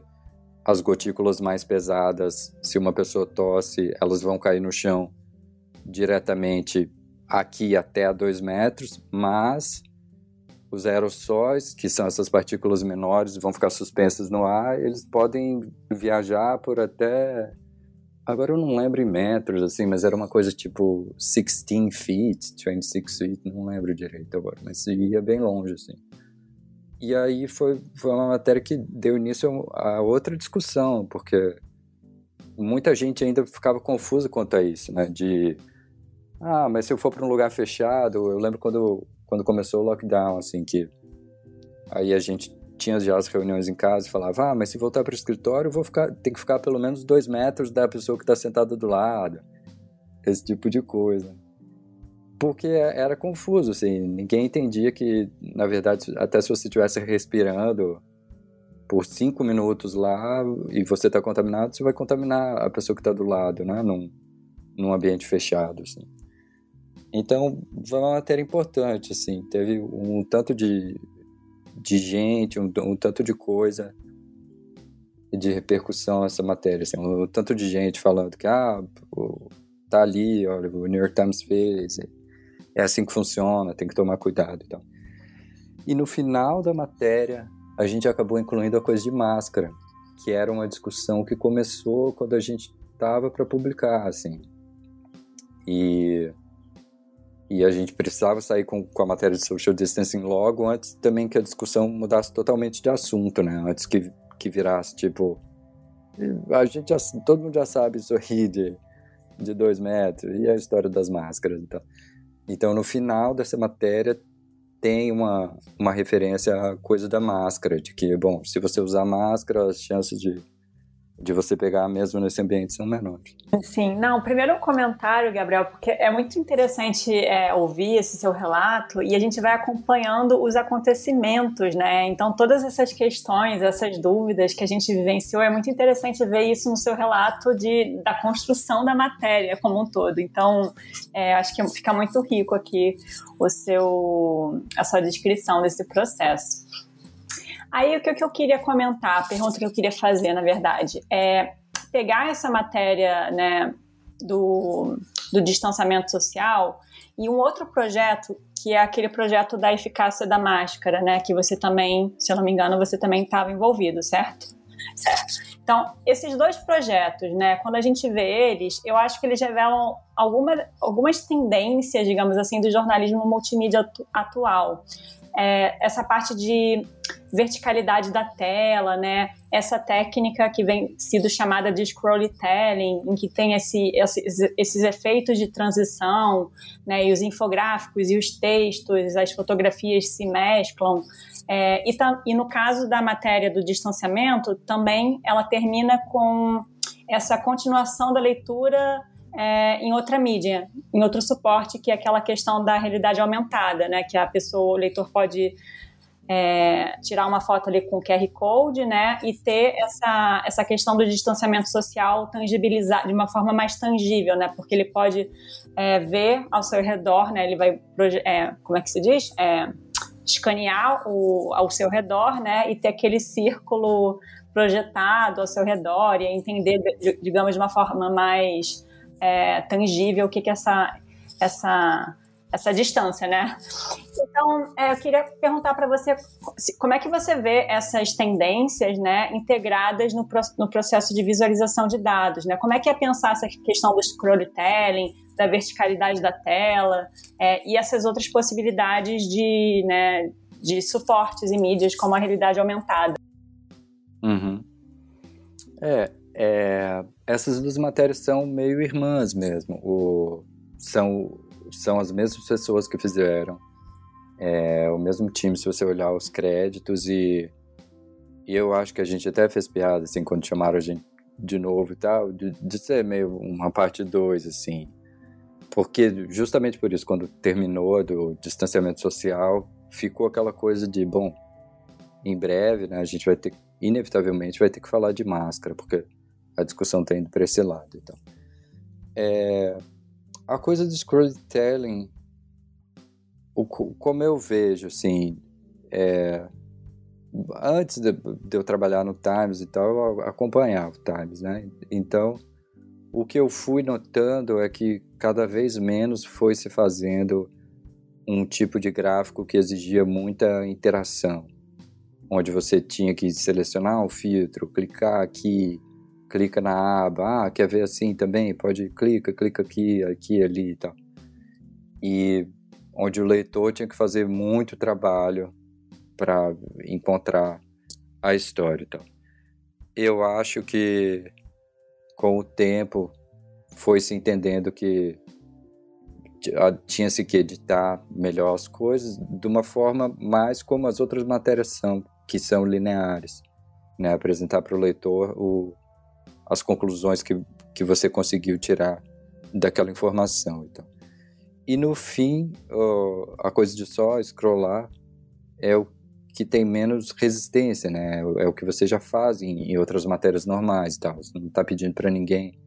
as gotículas mais pesadas, se uma pessoa tosse, elas vão cair no chão diretamente aqui até a dois metros, mas os aerossóis, que são essas partículas menores, vão ficar suspensas no ar, eles podem viajar por até Agora eu não lembro em metros, assim, mas era uma coisa tipo 16 feet, 26 feet, não lembro direito agora, mas ia bem longe, assim. E aí foi, foi uma matéria que deu início a outra discussão, porque muita gente ainda ficava confusa quanto a isso, né? De, ah, mas se eu for para um lugar fechado, eu lembro quando, quando começou o lockdown, assim, que Aí a gente tinha já as reuniões em casa e falava, ah, mas se voltar para o escritório, vou ficar, tem que ficar pelo menos dois metros da pessoa que está sentada do lado. Esse tipo de coisa. Porque era confuso, assim, ninguém entendia que, na verdade, até se você estivesse respirando por cinco minutos lá e você está contaminado, você vai contaminar a pessoa que está do lado, né, num, num ambiente fechado, assim. Então, foi uma matéria importante, assim, teve um tanto de, de gente, um, um tanto de coisa de repercussão essa matéria, assim, um tanto de gente falando que, ah, tá ali, olha, o New York Times fez, é assim que funciona, tem que tomar cuidado, então. E no final da matéria, a gente acabou incluindo a coisa de máscara, que era uma discussão que começou quando a gente estava para publicar, assim. E e a gente precisava sair com, com a matéria de social distancing logo antes também que a discussão mudasse totalmente de assunto, né? Antes que, que virasse tipo. A gente já, todo mundo já sabe sorrir de, de dois metros e a história das máscaras então. Então, no final dessa matéria, tem uma, uma referência à coisa da máscara, de que, bom, se você usar máscara, as chances de de você pegar mesmo nesse ambiente são menores. Sim, não, primeiro um comentário, Gabriel, porque é muito interessante é, ouvir esse seu relato e a gente vai acompanhando os acontecimentos, né? Então, todas essas questões, essas dúvidas que a gente vivenciou, é muito interessante ver isso no seu relato de, da construção da matéria como um todo. Então, é, acho que fica muito rico aqui o seu, a sua descrição desse processo. Aí o que eu queria comentar, a pergunta que eu queria fazer, na verdade, é pegar essa matéria né, do, do distanciamento social e um outro projeto que é aquele projeto da eficácia da máscara, né? Que você também, se eu não me engano, você também estava envolvido, certo? Certo. Então, esses dois projetos, né? Quando a gente vê eles, eu acho que eles revelam alguma, algumas tendências, digamos assim, do jornalismo multimídia atual é, essa parte de verticalidade da tela, né? Essa técnica que vem sido chamada de scrollytelling, em que tem esse, esses, esses efeitos de transição, né? E os infográficos e os textos, as fotografias se mesclam. É, e, e no caso da matéria do distanciamento, também ela termina com essa continuação da leitura é, em outra mídia, em outro suporte, que é aquela questão da realidade aumentada, né? Que a pessoa, o leitor pode é, tirar uma foto ali com QR Code, né? E ter essa, essa questão do distanciamento social tangibilizar de uma forma mais tangível, né? Porque ele pode é, ver ao seu redor, né? Ele vai, é, como é que se diz? É, escanear o, ao seu redor, né? E ter aquele círculo projetado ao seu redor e entender, digamos, de uma forma mais é, tangível o que, que é essa, essa, essa distância, né? Então, é, eu queria perguntar para você como é que você vê essas tendências, né, integradas no, no processo de visualização de dados, né? Como é que é pensar essa questão do storytelling, da verticalidade da tela é, e essas outras possibilidades de, né, de suportes e mídias como a realidade aumentada? Uhum. É, é, essas duas matérias são meio irmãs mesmo. O, são, são as mesmas pessoas que fizeram. É, o mesmo time, se você olhar os créditos e, e eu acho que a gente até fez piada, assim, quando chamaram a gente de novo e tal, de, de ser meio uma parte 2, assim. Porque justamente por isso, quando terminou do distanciamento social, ficou aquela coisa de, bom, em breve, né, a gente vai ter, inevitavelmente, vai ter que falar de máscara, porque a discussão está indo para esse lado. Então, é, a coisa do storytelling, o, como eu vejo, assim, é, antes de, de, eu trabalhar no Times e tal, eu acompanhava o Times, né? Então, o que eu fui notando é que cada vez menos foi se fazendo um tipo de gráfico que exigia muita interação, onde você tinha que selecionar um filtro, clicar aqui, clica na aba, ah, quer ver assim também? Pode, clica, clica aqui, aqui, ali e tal. E onde o leitor tinha que fazer muito trabalho para encontrar a história tal. Eu acho que com o tempo foi se entendendo que tinha-se que editar melhor as coisas de uma forma mais como as outras matérias são, que são lineares. Né? Apresentar para o leitor o, as conclusões que, que você conseguiu tirar daquela informação. Então. E no fim, a coisa de só scrollar é o que tem menos resistência, né? É o que você já faz em, em outras matérias normais e tal. Você não está pedindo para ninguém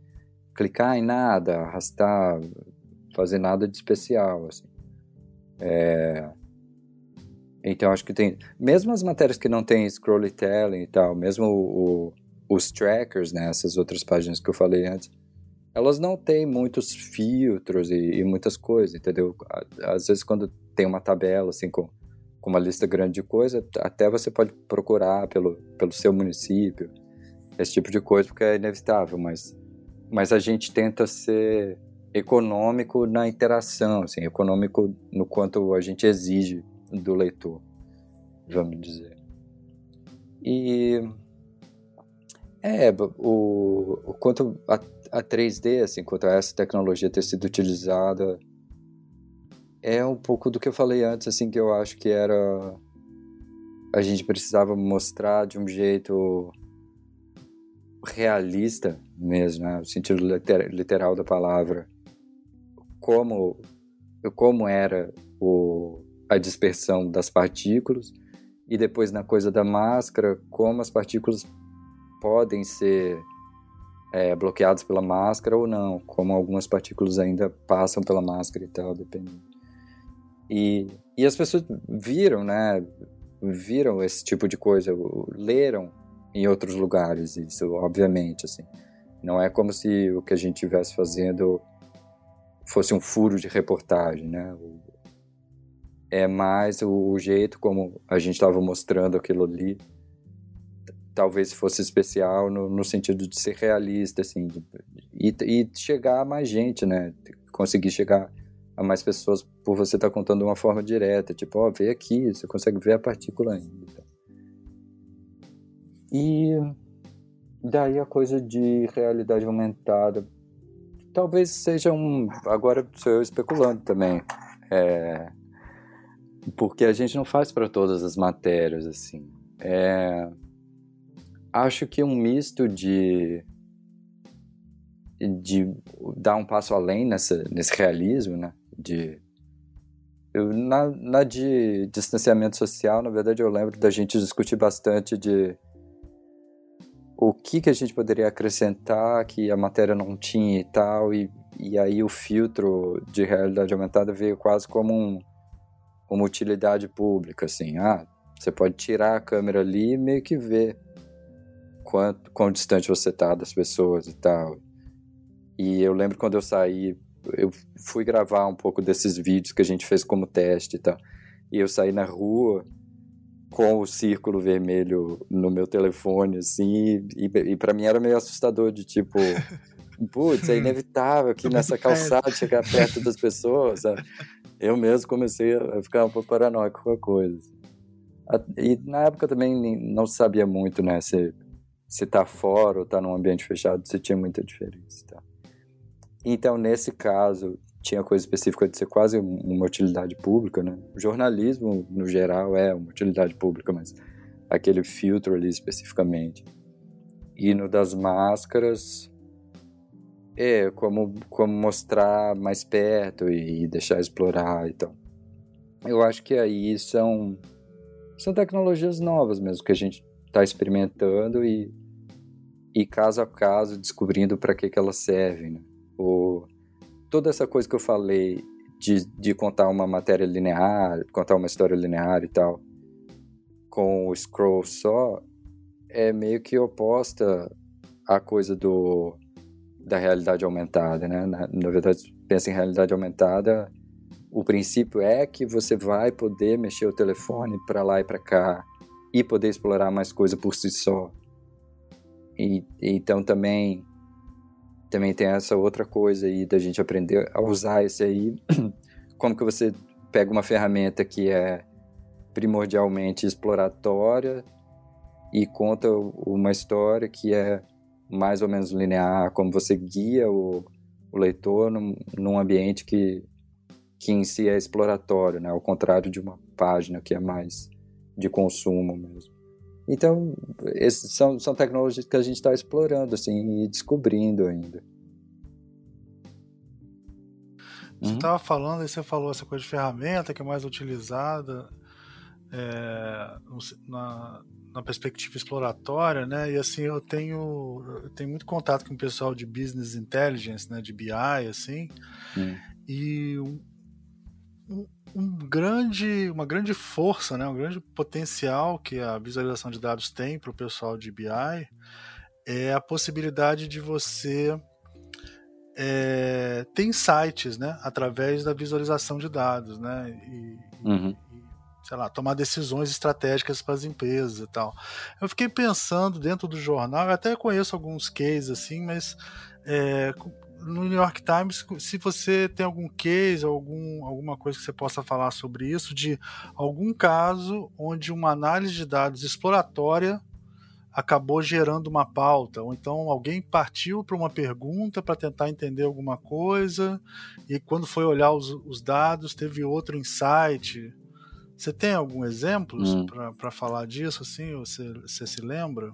clicar em nada, arrastar, fazer nada de especial, assim. É... Então acho que tem, mesmo as matérias que não tem scrollytelling e tal, mesmo o, o, os trackers, né, essas outras páginas que eu falei antes, elas não têm muitos filtros e, e muitas coisas, entendeu? Às vezes quando tem uma tabela assim com com uma lista grande de coisas, até você pode procurar pelo, pelo seu município, esse tipo de coisa, porque é inevitável, mas, mas a gente tenta ser econômico na interação, assim, econômico no quanto a gente exige do leitor, vamos dizer. E é, o, o quanto a, a 3D, assim, quanto a essa tecnologia ter sido utilizada é um pouco do que eu falei antes, assim, que eu acho que era. A gente precisava mostrar de um jeito realista mesmo, né? no sentido literal da palavra, como, como era o, a dispersão das partículas e depois na coisa da máscara, como as partículas podem ser é, bloqueadas pela máscara ou não, como algumas partículas ainda passam pela máscara e tal, dependendo. E, e as pessoas viram, né? Viram esse tipo de coisa, leram em outros lugares isso, obviamente, assim. Não é como se o que a gente estivesse fazendo fosse um furo de reportagem, né? É mais o, jeito como a gente estava mostrando aquilo ali, talvez fosse especial no, no sentido de ser realista, assim, de, e, e chegar a mais gente, né? Conseguir chegar a mais pessoas por você estar tá contando de uma forma direta, tipo, ó, oh, vê aqui, você consegue ver a partícula ainda. E daí a coisa de realidade aumentada, talvez seja um, agora sou eu especulando também, é, porque a gente não faz para todas as matérias assim. É, acho que um misto de de dar um passo além nessa, nesse realismo, né? de eu, na, na de distanciamento social, na verdade, eu lembro da gente discutir bastante de o que, que a gente poderia acrescentar que a matéria não tinha e tal, e, e aí o filtro de realidade aumentada veio quase como um, uma utilidade pública, assim, ah, você pode tirar a câmera ali e meio que ver quanto, quão distante você está das pessoas e tal. E eu lembro quando eu saí eu fui gravar um pouco desses vídeos que a gente fez como teste e tal. E eu saí na rua com o círculo vermelho no meu telefone, assim, e, e para mim era meio assustador, de tipo, putz, é inevitável aqui nessa calçada chegar perto das pessoas, sabe? Eu mesmo comecei a ficar um pouco paranoico com a coisa. E na época também não sabia muito, né, se, se tá fora ou tá num ambiente fechado, se tinha muita diferença, tá? Então, nesse caso, tinha coisa específica de ser quase uma utilidade pública, né? O jornalismo, no geral, é uma utilidade pública, mas aquele filtro ali especificamente. E no das máscaras, é como, como mostrar mais perto e deixar explorar e tal. Eu acho que aí são, são tecnologias novas mesmo que a gente está experimentando e, e caso a caso descobrindo para que, que elas servem, né? O, toda essa coisa que eu falei de, de contar uma matéria linear, contar uma história linear e tal, com o scroll só, é meio que oposta à coisa do da realidade aumentada, né? Na, na verdade, pensa em realidade aumentada, o princípio é que você vai poder mexer o telefone para lá e para cá e poder explorar mais coisa por si só. E, então também também tem essa outra coisa aí da gente aprender a usar esse aí. Como que você pega uma ferramenta que é primordialmente exploratória e conta uma história que é mais ou menos linear, como você guia o, o leitor num, num ambiente que, que em si é exploratório, né? Ao contrário de uma página que é mais de consumo mesmo. Então, esses são, são tecnologias que a gente está explorando assim e descobrindo ainda. Você estava uhum. falando, aí você falou essa coisa de ferramenta que é mais utilizada é, na, na, perspectiva exploratória, né? E assim, eu tenho, eu tenho muito contato com o pessoal de Business Intelligence, né? De BI, assim. Hum. E um, um, grande, uma grande força, né? Um grande potencial que a visualização de dados tem para o pessoal de BI é a possibilidade de você é, tem sites, né, através da visualização de dados, né, e, uhum. e, sei lá, tomar decisões estratégicas para as empresas e tal. Eu fiquei pensando dentro do jornal, até conheço alguns cases assim, mas é, no New York Times, se você tem algum case, algum, alguma coisa que você possa falar sobre isso, de algum caso onde uma análise de dados exploratória acabou gerando uma pauta, ou então alguém partiu para uma pergunta para tentar entender alguma coisa, e quando foi olhar os, os dados, teve outro insight. Você tem algum exemplo hum. para falar disso, assim? Você, você se lembra?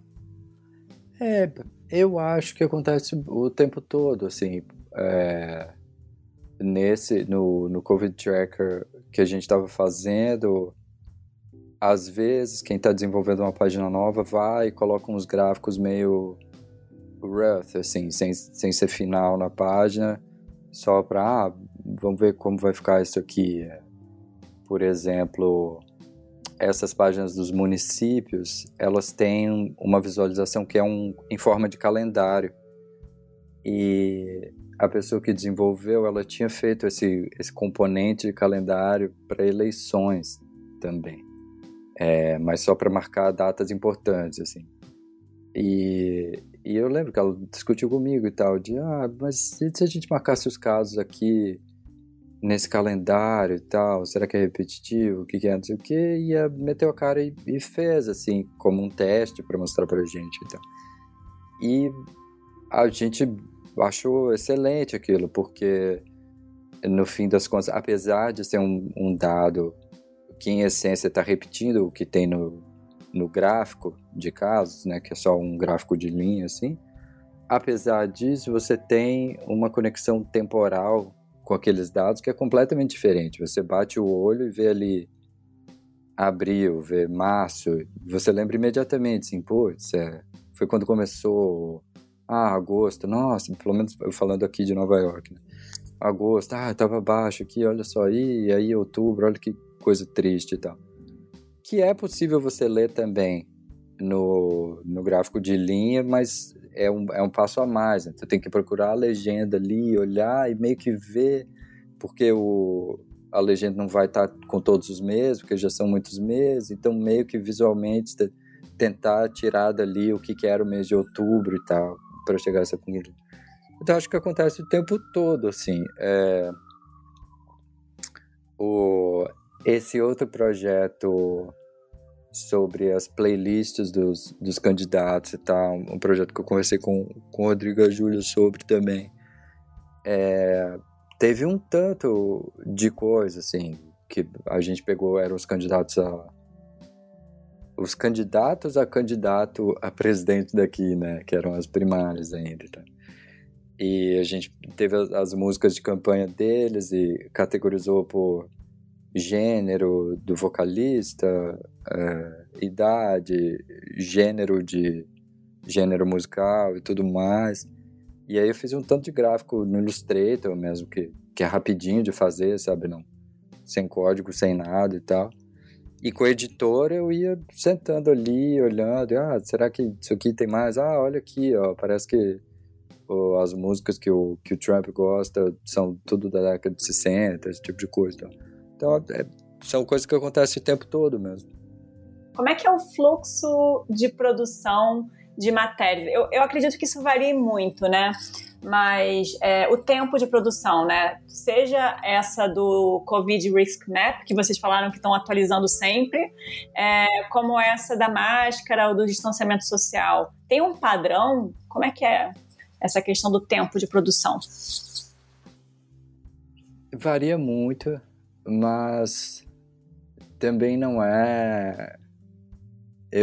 É, eu acho que acontece o tempo todo, assim. É, nesse, no, no Covid Tracker que a gente estava fazendo, às vezes, quem está desenvolvendo uma página nova vai e coloca uns gráficos meio rough, assim, sem, sem ser final na página, só para, ah, vamos ver como vai ficar isso aqui. Por exemplo, essas páginas dos municípios, elas têm uma visualização que é um, em forma de calendário. E a pessoa que desenvolveu, ela tinha feito esse, esse componente de calendário para eleições também é, mas só para marcar datas importantes, assim. E, e eu lembro que ela discutiu comigo e tal, de, ah, mas se a gente marcasse os casos aqui nesse calendário e tal, será que é repetitivo, o que, que é, não sei o que, e ela meteu a cara e, e fez, assim, como um teste para mostrar pra gente e tal. E a gente achou excelente aquilo, porque no fim das contas, apesar de ser um, um dado que em essência está repetindo o que tem no, no gráfico de casos, né, que é só um gráfico de linha assim. Apesar disso, você tem uma conexão temporal com aqueles dados que é completamente diferente. Você bate o olho e vê ali abril, vê março, você lembra imediatamente, assim, putz, é, foi quando começou, ah, agosto, nossa, pelo menos falando aqui de Nova York, né? agosto, ah, tava baixo aqui, olha só, e aí outubro, olha que coisa triste e tal. Que é possível você ler também no, no gráfico de linha, mas é um, é um passo a mais. Né? Você tem que procurar a legenda ali, olhar e meio que ver, porque o, a legenda não vai estar com todos os meses, porque já são muitos meses, então meio que visualmente tentar tirar dali o que, que era o mês de outubro e tal, para chegar a essa conclusão. Então acho que acontece o tempo todo, assim. É... O... Esse outro projeto sobre as playlists dos, dos candidatos e tal, um projeto que eu conversei com, com o Rodrigo a Júlia sobre também. É, teve um tanto de coisa, assim, que a gente pegou, eram os candidatos a. Os candidatos a candidato a presidente daqui, né? Que eram as primárias ainda. Tá? E a gente teve as músicas de campanha deles e categorizou por gênero do vocalista, é, idade, gênero de gênero musical e tudo mais. E aí eu fiz um tanto de gráfico no Illustrator mesmo, que, que é rapidinho de fazer, sabe? Não, sem código, sem nada e tal. E com o editor eu ia sentando ali, olhando, ah, será que isso aqui tem mais? Ah, olha aqui, ó, parece que as músicas que o, que o Trump gosta são tudo da década de 60, esse tipo de coisa. Então. Então, é, são coisas que acontecem o tempo todo mesmo. Como é que é o fluxo de produção de matérias? Eu, eu acredito que isso varie muito, né? Mas é, o tempo de produção, né? Seja essa do Covid Risk Map, que vocês falaram que estão atualizando sempre, é, como essa da máscara ou do distanciamento social. Tem um padrão? Como é que é essa questão do tempo de produção? Varia muito, mas também não é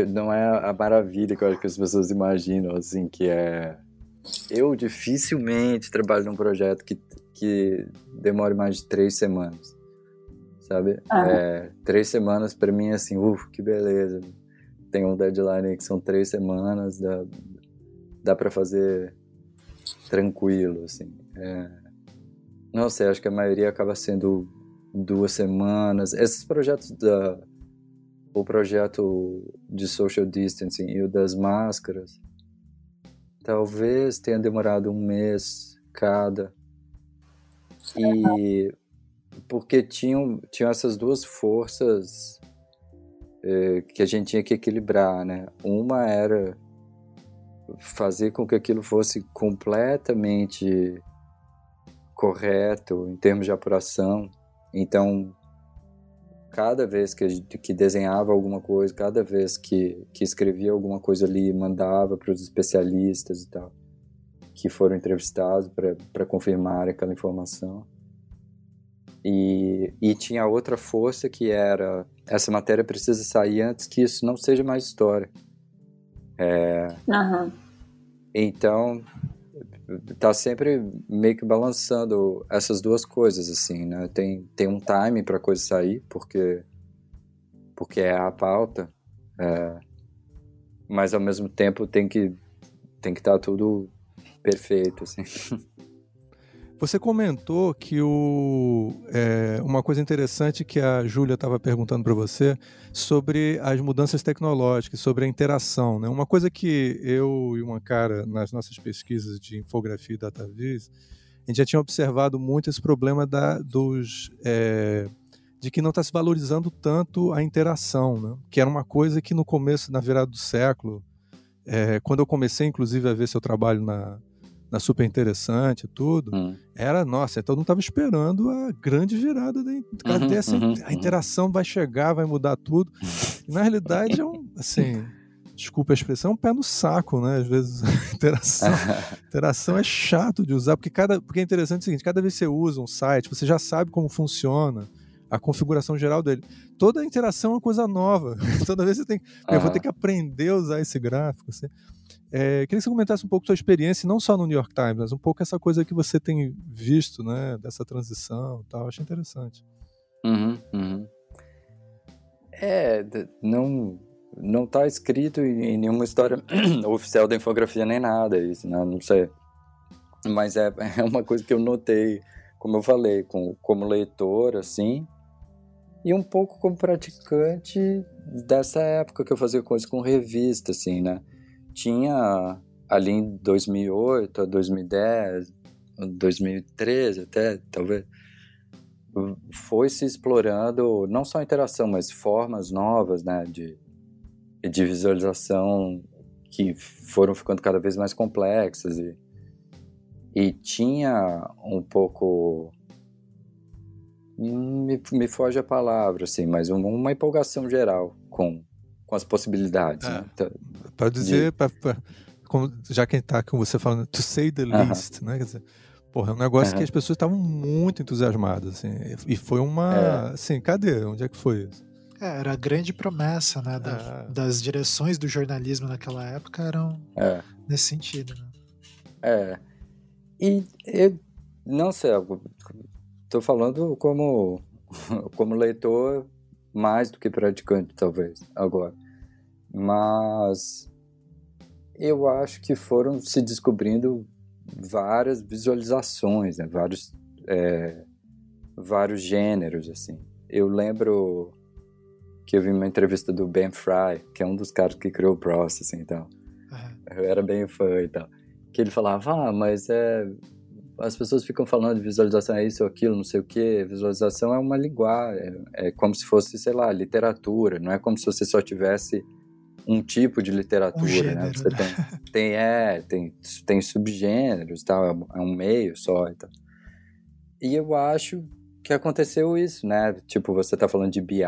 não é a maravilha que eu acho que as pessoas imaginam, assim, que é... Eu dificilmente trabalho num projeto que, que demore mais de três semanas, sabe? Ah. É, três semanas para mim, assim, uff, que beleza. Tem um deadline que são três semanas, dá, dá para fazer tranquilo, assim. É, não sei, acho que a maioria acaba sendo duas semanas. Esses projetos da o projeto de social distancing e o das máscaras, talvez tenha demorado um mês cada. E porque tinham, tinham essas duas forças eh, que a gente tinha que equilibrar, né? Uma era fazer com que aquilo fosse completamente correto em termos de apuração. Então, cada vez que, que desenhava alguma coisa, cada vez que, que escrevia alguma coisa ali, mandava para os especialistas e tal, que foram entrevistados para confirmar aquela informação. E, e tinha outra força que era: essa matéria precisa sair antes que isso não seja mais história. É, uhum. Então, tá sempre meio que balançando essas duas coisas assim, né? Tem tem um time para coisa sair porque porque é a pauta, é, mas ao mesmo tempo tem que tem que estar tá tudo perfeito assim. Você comentou que o, é, uma coisa interessante que a Júlia estava perguntando para você sobre as mudanças tecnológicas, sobre a interação. Né? Uma coisa que eu e uma cara, nas nossas pesquisas de infografia e dataviz, a gente já tinha observado muito esse problema da, dos, é, de que não está se valorizando tanto a interação, né? que era uma coisa que no começo, na virada do século, é, quando eu comecei, inclusive, a ver seu trabalho na, na super interessante tudo, hum. era, nossa, então não estava esperando a grande virada da uhum, dessa, uhum, a uhum. interação vai chegar, vai mudar tudo. E, na realidade é um, assim, desculpa a expressão, é um pé no saco, né? Às vezes a interação, interação é chato de usar, porque cada, porque é interessante o seguinte, cada vez que você usa um site, você já sabe como funciona a configuração geral dele. Toda interação é uma coisa nova. Toda vez você tem, eu vou ter que aprender a usar esse gráfico, assim. É, queria que você comentasse um pouco sua experiência, não só no New York Times, mas um pouco essa coisa que você tem visto, né, dessa transição e tal. Acho interessante. Uhum, uhum. É, não não está escrito em nenhuma história oficial da infografia nem nada isso, né? Não sei. Mas é, é uma coisa que eu notei, como eu falei, com, como leitor, assim, e um pouco como praticante dessa época que eu fazia coisas com revista, assim, né? Tinha ali em 2008 a 2010, 2013 até, talvez, foi se explorando não só interação, mas formas novas, né, de, de visualização que foram ficando cada vez mais complexas e, e tinha um pouco me, me foge a palavra assim, mas uma empolgação geral com com as possibilidades. É. Né? Então, para dizer, de... pra, pra, como, já que está com você falando, to say the least, uh -huh. né? Quer dizer, porra, é um negócio uh -huh. que as pessoas estavam muito entusiasmadas, assim, e foi uma, é. assim, cadê? Onde é que foi isso? É, era a grande promessa, né, da, é. das direções do jornalismo naquela época eram é. nesse sentido, né? É, e eu não sei, estou falando como como leitor mais do que praticante, talvez, agora. Mas eu acho que foram se descobrindo várias visualizações, né? vários, é, vários gêneros, assim. Eu lembro que eu vi uma entrevista do Ben Fry, que é um dos caras que criou o Process, então. Uhum. Eu era bem fã e tal. Que ele falava, ah, mas é as pessoas ficam falando de visualização é isso ou aquilo, não sei o que. Visualização é uma linguagem, é, é, como se fosse, sei lá, literatura. Não é como se você só tivesse um tipo de literatura, um né? gênero, né? Você né? tem, tem, é, tem, tem subgêneros, tal, é, é um meio só e tal. E eu acho que aconteceu isso, né? Tipo, você está falando de BI,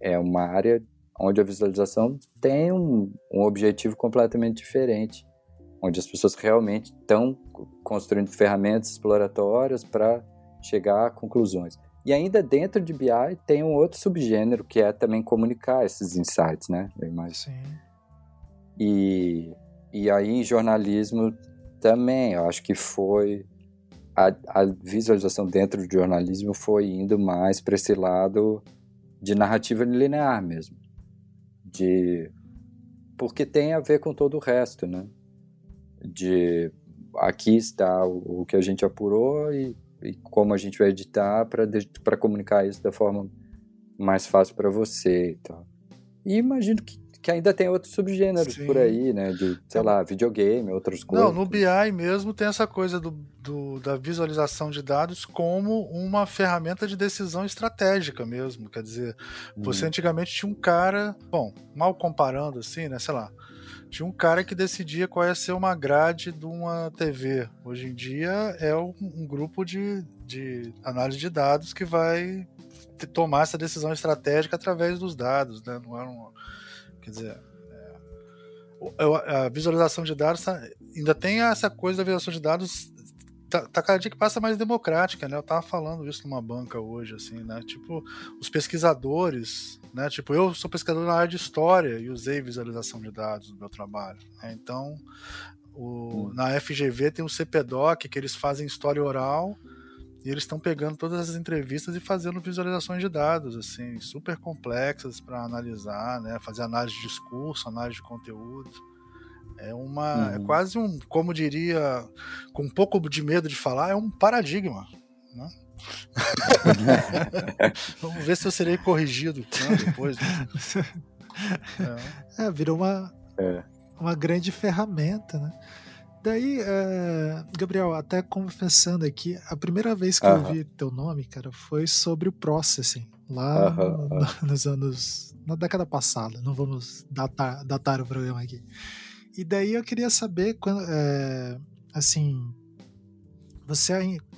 é uma área onde a visualização tem um, um objetivo completamente diferente onde as pessoas realmente estão construindo ferramentas exploratórias para chegar a conclusões. E ainda dentro de BI tem um outro subgênero que é também comunicar esses insights, né? Sim. E, e aí em jornalismo também, eu acho que foi a, a visualização dentro do jornalismo foi indo mais para esse lado de narrativa linear mesmo, de porque tem a ver com todo o resto, né? De aqui está o, o que a gente apurou e, e como a gente vai editar para comunicar isso da forma mais fácil para você e tal. E imagino que que ainda tem outros subgêneros Sim. por aí, né? De, sei lá, videogame, outras coisas. Não, no BI mesmo tem essa coisa do, do, da visualização de dados como uma ferramenta de decisão estratégica mesmo. Quer dizer, você hum. antigamente tinha um cara, bom, mal comparando assim, né? Sei lá. Tinha um cara que decidia qual ia ser uma grade de uma TV. Hoje em dia é um, um grupo de, de análise de dados que vai tomar essa decisão estratégica através dos dados, né? Não é um Quer dizer, é, a visualização de dados tá, ainda tem essa coisa da visualização de dados tá, tá, cada dia que passa mais democrática, né? Eu tava falando isso numa banca hoje, assim, né? Tipo, os pesquisadores, né? Tipo, eu sou pesquisador na área de história e usei visualização de dados no meu trabalho. Né? Então, o, hum. na FGV tem o CPDOC, que eles fazem história oral e eles estão pegando todas as entrevistas e fazendo visualizações de dados, assim, super complexas para analisar, né? Fazer análise de discurso, análise de conteúdo. É uma. É uhum. É quase um, como diria, com um pouco de medo de falar, é um paradigma. Né? Vamos ver se eu serei corrigido né, depois. Né? É. é, virou uma, é. uma grande ferramenta, né? Daí, uh, Gabriel, até confessando aqui, a primeira vez que uh -huh. eu ouvi teu nome, cara, foi sobre o Processing, lá uh -huh. no, nos anos. na década passada. Não vamos datar, datar o programa aqui. E daí eu queria saber, quando, é, assim, você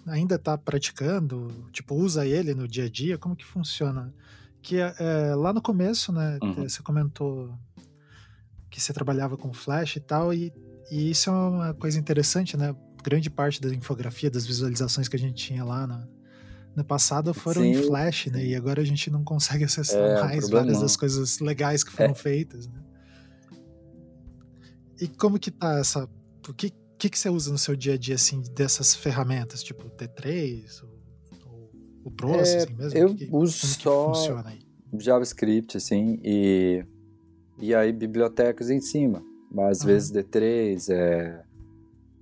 ainda está praticando, tipo, usa ele no dia a dia? Como que funciona? Que é, lá no começo, né, uhum. você comentou que você trabalhava com Flash e tal, e e isso é uma coisa interessante, né? Grande parte da infografia, das visualizações que a gente tinha lá na, no passado foram Sim. em Flash, né? E agora a gente não consegue acessar é, mais várias das coisas legais que foram é. feitas, né? E como que tá essa... O que, que, que você usa no seu dia a dia, assim, dessas ferramentas? Tipo T3, ou, o Processing é, assim mesmo? Eu que, uso só JavaScript, assim, e, e aí bibliotecas em cima às uhum. vezes D3 é...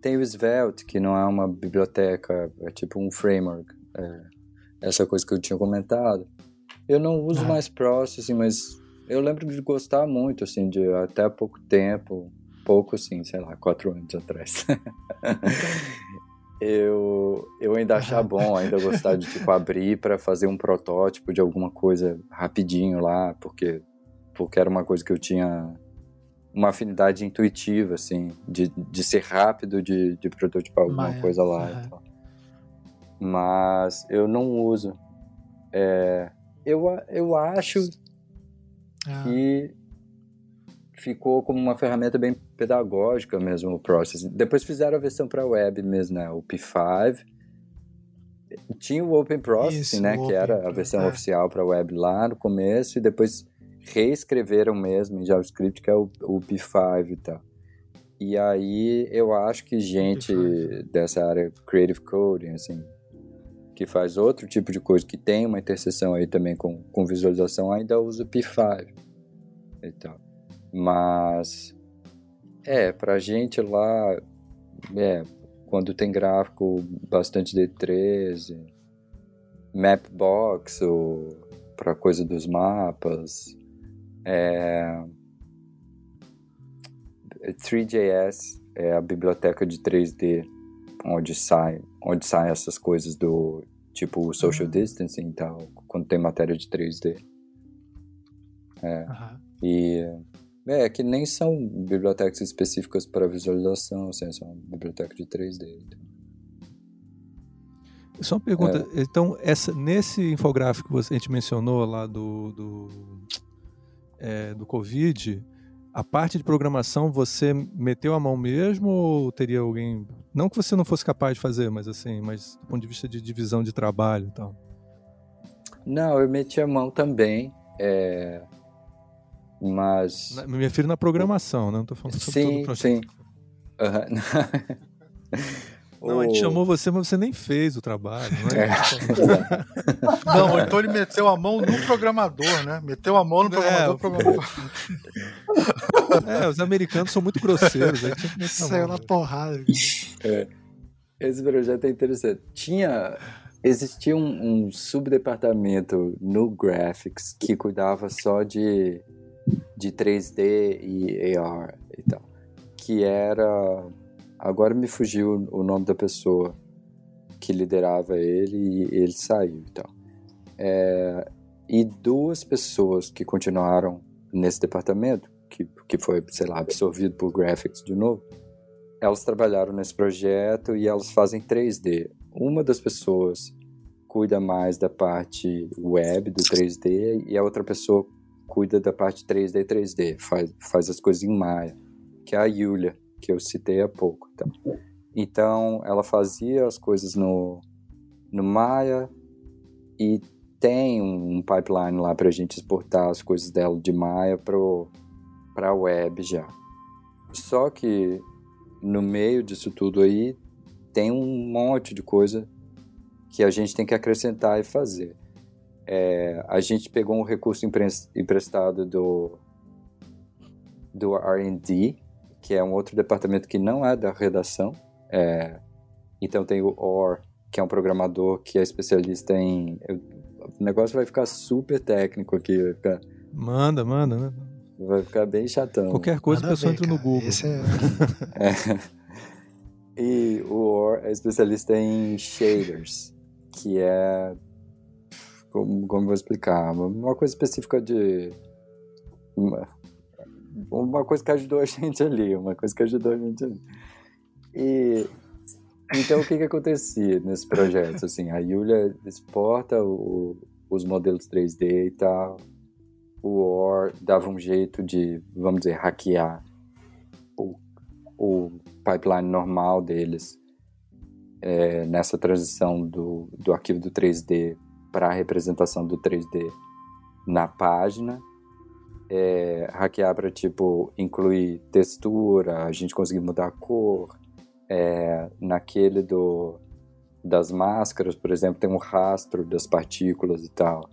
tem o Svelte, que não é uma biblioteca, é tipo um framework, é... essa coisa que eu tinha comentado. Eu não uso uhum. mais Processing, mas eu lembro de gostar muito, assim, de até pouco tempo, pouco assim, sei lá, quatro anos atrás. eu, eu ainda achar bom, ainda gostar de tipo abrir para fazer um protótipo de alguma coisa rapidinho lá, porque porque era uma coisa que eu tinha uma afinidade intuitiva, assim, de, de ser rápido, de, de prototipar alguma Mas, coisa lá. É. Então. Mas eu não uso. É, eu, eu acho ah. que ficou como uma ferramenta bem pedagógica mesmo o Process. Depois fizeram a versão para web mesmo, né? O P5. Tinha o Open Processing, Isso, né? Que era a versão é. oficial para web lá no começo, e depois reescreveram mesmo em JavaScript, que é o, o P5 e tal. E aí eu acho que gente dessa área Creative Coding, assim, que faz outro tipo de coisa, que tem uma interseção aí também com, com visualização, ainda usa o P5 e tal. Mas, é, pra gente lá, é, quando tem gráfico bastante D13, Mapbox, ou para coisa dos mapas, é... 3JS é a biblioteca de 3D onde sai, onde saem essas coisas do tipo social uhum. distancing e tal, quando tem matéria de 3D. É. Uhum. E é que nem são bibliotecas específicas para visualização, assim, são biblioteca de 3D. Então. Só uma pergunta, é. então essa, nesse infográfico que a gente mencionou lá do, do é, do Covid, a parte de programação você meteu a mão mesmo ou teria alguém. Não que você não fosse capaz de fazer, mas assim, mas do ponto de vista de divisão de trabalho e tal. Não, eu meti a mão também. É... Mas. Me refiro na programação, né? Não tô falando sobre sim, todo o projeto. Sim. Uhum. Não, a gente chamou você, mas você nem fez o trabalho, não é? é. não, então ele meteu a mão no programador, né? Meteu a mão no programador. É, programador. é os americanos são muito grosseiros. Aí tinha Saiu na porrada. É. Esse projeto é interessante. Tinha. Existia um, um subdepartamento no Graphics que cuidava só de, de 3D e AR e tal. Que era Agora me fugiu o nome da pessoa que liderava ele e ele saiu então. É, e duas pessoas que continuaram nesse departamento, que, que foi, sei lá, absorvido por Graphics de novo, elas trabalharam nesse projeto e elas fazem 3D. Uma das pessoas cuida mais da parte web do 3D e a outra pessoa cuida da parte 3D 3D, faz, faz as coisas em Maya, que é a Yulia que eu citei há pouco. Tá? Então, ela fazia as coisas no, no Maya e tem um pipeline lá para a gente exportar as coisas dela de Maya para a web já. Só que no meio disso tudo aí tem um monte de coisa que a gente tem que acrescentar e fazer. É, a gente pegou um recurso emprestado do, do R&D, que é um outro departamento que não é da redação. É, então tem o OR, que é um programador que é especialista em. O negócio vai ficar super técnico aqui. Vai ficar... Manda, manda, né? Vai ficar bem chatão. Qualquer coisa Manda a pessoa entra no Google. Esse é... é. E o OR é especialista em shaders, que é. Como, como vou explicar? Uma coisa específica de. Uma, uma coisa que ajudou a gente ali, uma coisa que ajudou a gente ali. E então o que que acontecia nesse projeto? Assim, a Yulia exporta o, os modelos 3D e tal. O OR dava um jeito de, vamos dizer, hackear o, o pipeline normal deles é, nessa transição do, do arquivo do 3D para a representação do 3D na página é, hackear para tipo incluir textura, a gente conseguir mudar a cor. É, naquele do das máscaras, por exemplo, tem um rastro das partículas e tal.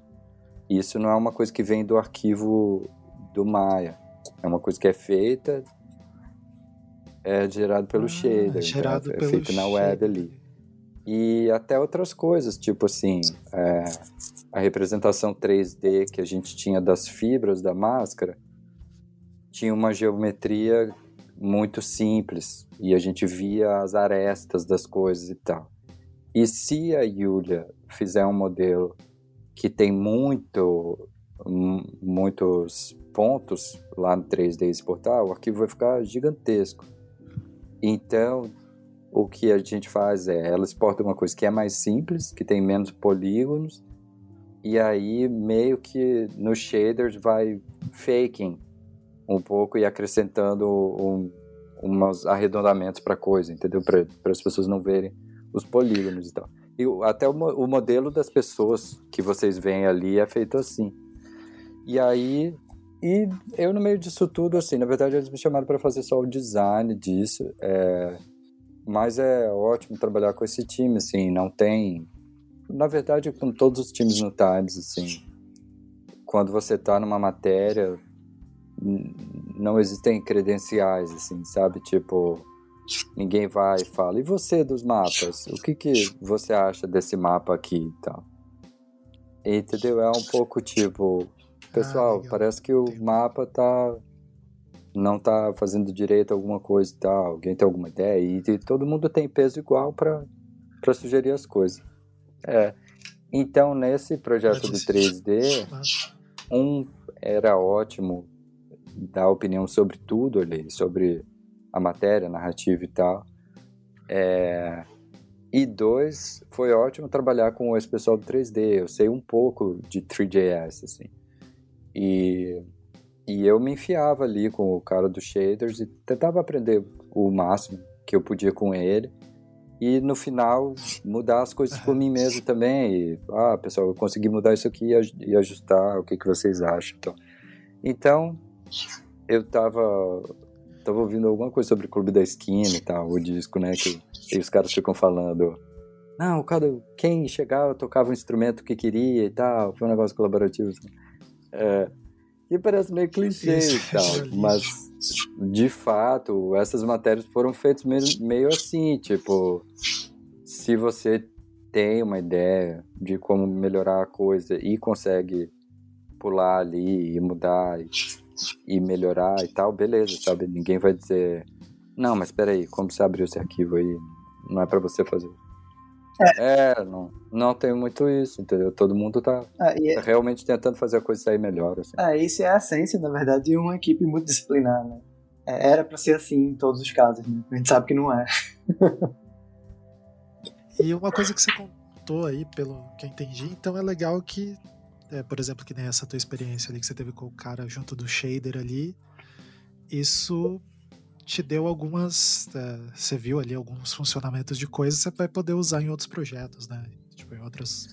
Isso não é uma coisa que vem do arquivo do Maya. É uma coisa que é feita, é gerado pelo ah, shader, gerado então é, é feito na web ali. E até outras coisas, tipo assim, é, a representação 3D que a gente tinha das fibras da máscara tinha uma geometria muito simples e a gente via as arestas das coisas e tal. E se a Yulia fizer um modelo que tem muito, muitos pontos lá no 3D exportar, o arquivo vai ficar gigantesco. Então, o que a gente faz é, ela exporta uma coisa que é mais simples, que tem menos polígonos, e aí meio que no shaders vai faking um pouco e acrescentando um, umas arredondamentos para coisa, entendeu? Para as pessoas não verem os polígonos e tal. E até o, o modelo das pessoas que vocês veem ali é feito assim. E aí e eu no meio disso tudo assim, na verdade eles me chamaram para fazer só o design disso. É, mas é ótimo trabalhar com esse time, assim, não tem. Na verdade, com todos os times no Times, assim, quando você está numa matéria, não existem credenciais, assim, sabe? Tipo, ninguém vai e fala, e você dos mapas? O que, que você acha desse mapa aqui e tal? Entendeu? É um pouco tipo, pessoal, ah, parece que o mapa tá não tá fazendo direito alguma coisa e tal, alguém tem alguma ideia, e, e todo mundo tem peso igual para sugerir as coisas. É. Então, nesse projeto do 3D, um era ótimo dar opinião sobre tudo ali, sobre a matéria, a narrativa e tal. É, e dois, foi ótimo trabalhar com esse pessoal do 3D. Eu sei um pouco de 3JS, assim. E E eu me enfiava ali com o cara dos shaders e tentava aprender o máximo que eu podia com ele. E no final, mudar as coisas por mim mesmo também. E, ah, pessoal, eu consegui mudar isso aqui e ajustar. O que, que vocês acham? Então, então eu tava, tava ouvindo alguma coisa sobre o Clube da Esquina e tal, o disco, né? Que, e os caras ficam falando. Não, cada, quem chegava tocava o instrumento que queria e tal. Foi um negócio colaborativo. Assim. É, e parece meio clichê e tal, mas de fato, essas matérias foram feitas meio, meio assim, tipo, se você tem uma ideia de como melhorar a coisa e consegue pular ali e mudar e, e melhorar e tal, beleza, sabe? Ninguém vai dizer, não, mas peraí, como você abriu esse arquivo aí? Não é para você fazer. É, é, não, não tem muito isso, entendeu? Todo mundo tá, ah, é... tá realmente tentando fazer a coisa sair melhor. Assim. Ah, isso é a essência, na verdade, de uma equipe multidisciplinar, né? É, era para ser assim em todos os casos, né? A gente sabe que não é. e uma coisa que você contou aí, pelo que eu entendi, então é legal que, é, por exemplo, que nem essa tua experiência ali que você teve com o cara junto do shader ali, isso te deu algumas. É, você viu ali alguns funcionamentos de coisas que você vai poder usar em outros projetos, né? Tipo, em outras,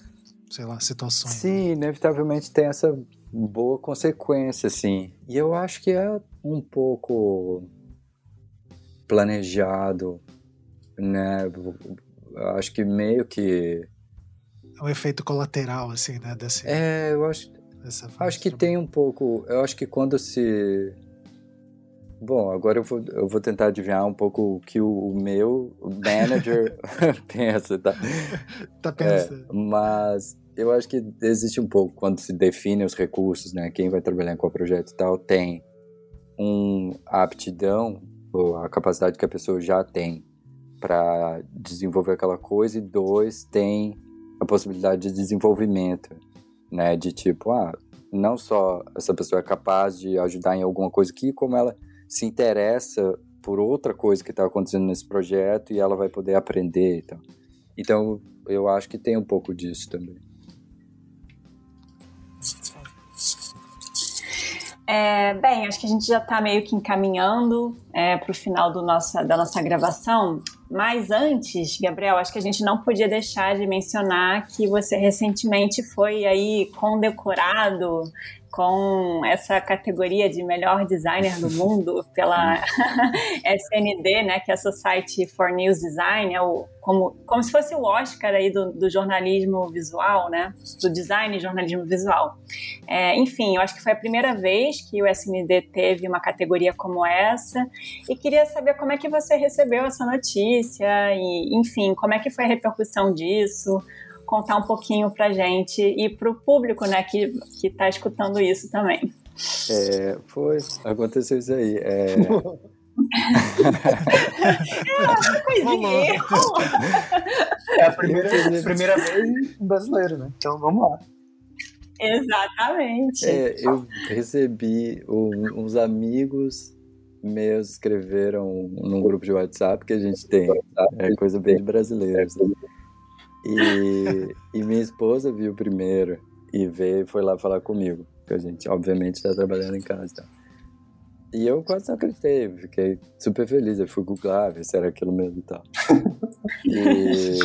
sei lá, situações. Sim, né? inevitavelmente tem essa boa consequência, assim. E eu acho que é um pouco planejado, né? Eu acho que meio que. É um efeito colateral, assim, né? Desse, é, eu acho. Acho que tem um pouco. Eu acho que quando se Bom, agora eu vou, eu vou tentar adivinhar um pouco o que o, meu manager pensa, tá? Tá pensando. É, mas eu acho que existe um pouco quando se define os recursos, né? Quem vai trabalhar em qual projeto e tal, tem um aptidão, ou a capacidade que a pessoa já tem para desenvolver aquela coisa, e dois, tem a possibilidade de desenvolvimento, né? De tipo, ah, não só essa pessoa é capaz de ajudar em alguma coisa aqui, como ela se interessa por outra coisa que está acontecendo nesse projeto e ela vai poder aprender. Então, então eu acho que tem um pouco disso também. É, bem, acho que a gente já está meio que encaminhando é, para o final nossa, da nossa gravação. Mas antes, Gabriel, acho que a gente não podia deixar de mencionar que você recentemente foi aí condecorado com essa categoria de melhor designer do mundo pela SND, né, que é a Society for News Design, é o, como, como se fosse o Oscar aí do, do jornalismo visual, né, do design e jornalismo visual. É, enfim, eu acho que foi a primeira vez que o SND teve uma categoria como essa e queria saber como é que você recebeu essa notícia e, enfim, como é que foi a repercussão disso, contar um pouquinho para gente e para o público, né, que que está escutando isso também. É, foi, aconteceu isso aí. É... é, é a primeira, primeira vez brasileiro, né? Então vamos lá. Exatamente. É, eu recebi um, uns amigos meus escreveram num grupo de WhatsApp que a gente tem. É coisa bem brasileira. Assim. E, e minha esposa viu primeiro e veio foi lá falar comigo. Que a gente, obviamente, está trabalhando em casa. Tá? E eu quase não acreditei, fiquei super feliz. Eu fui googlar, ver se era aquilo mesmo e tal. E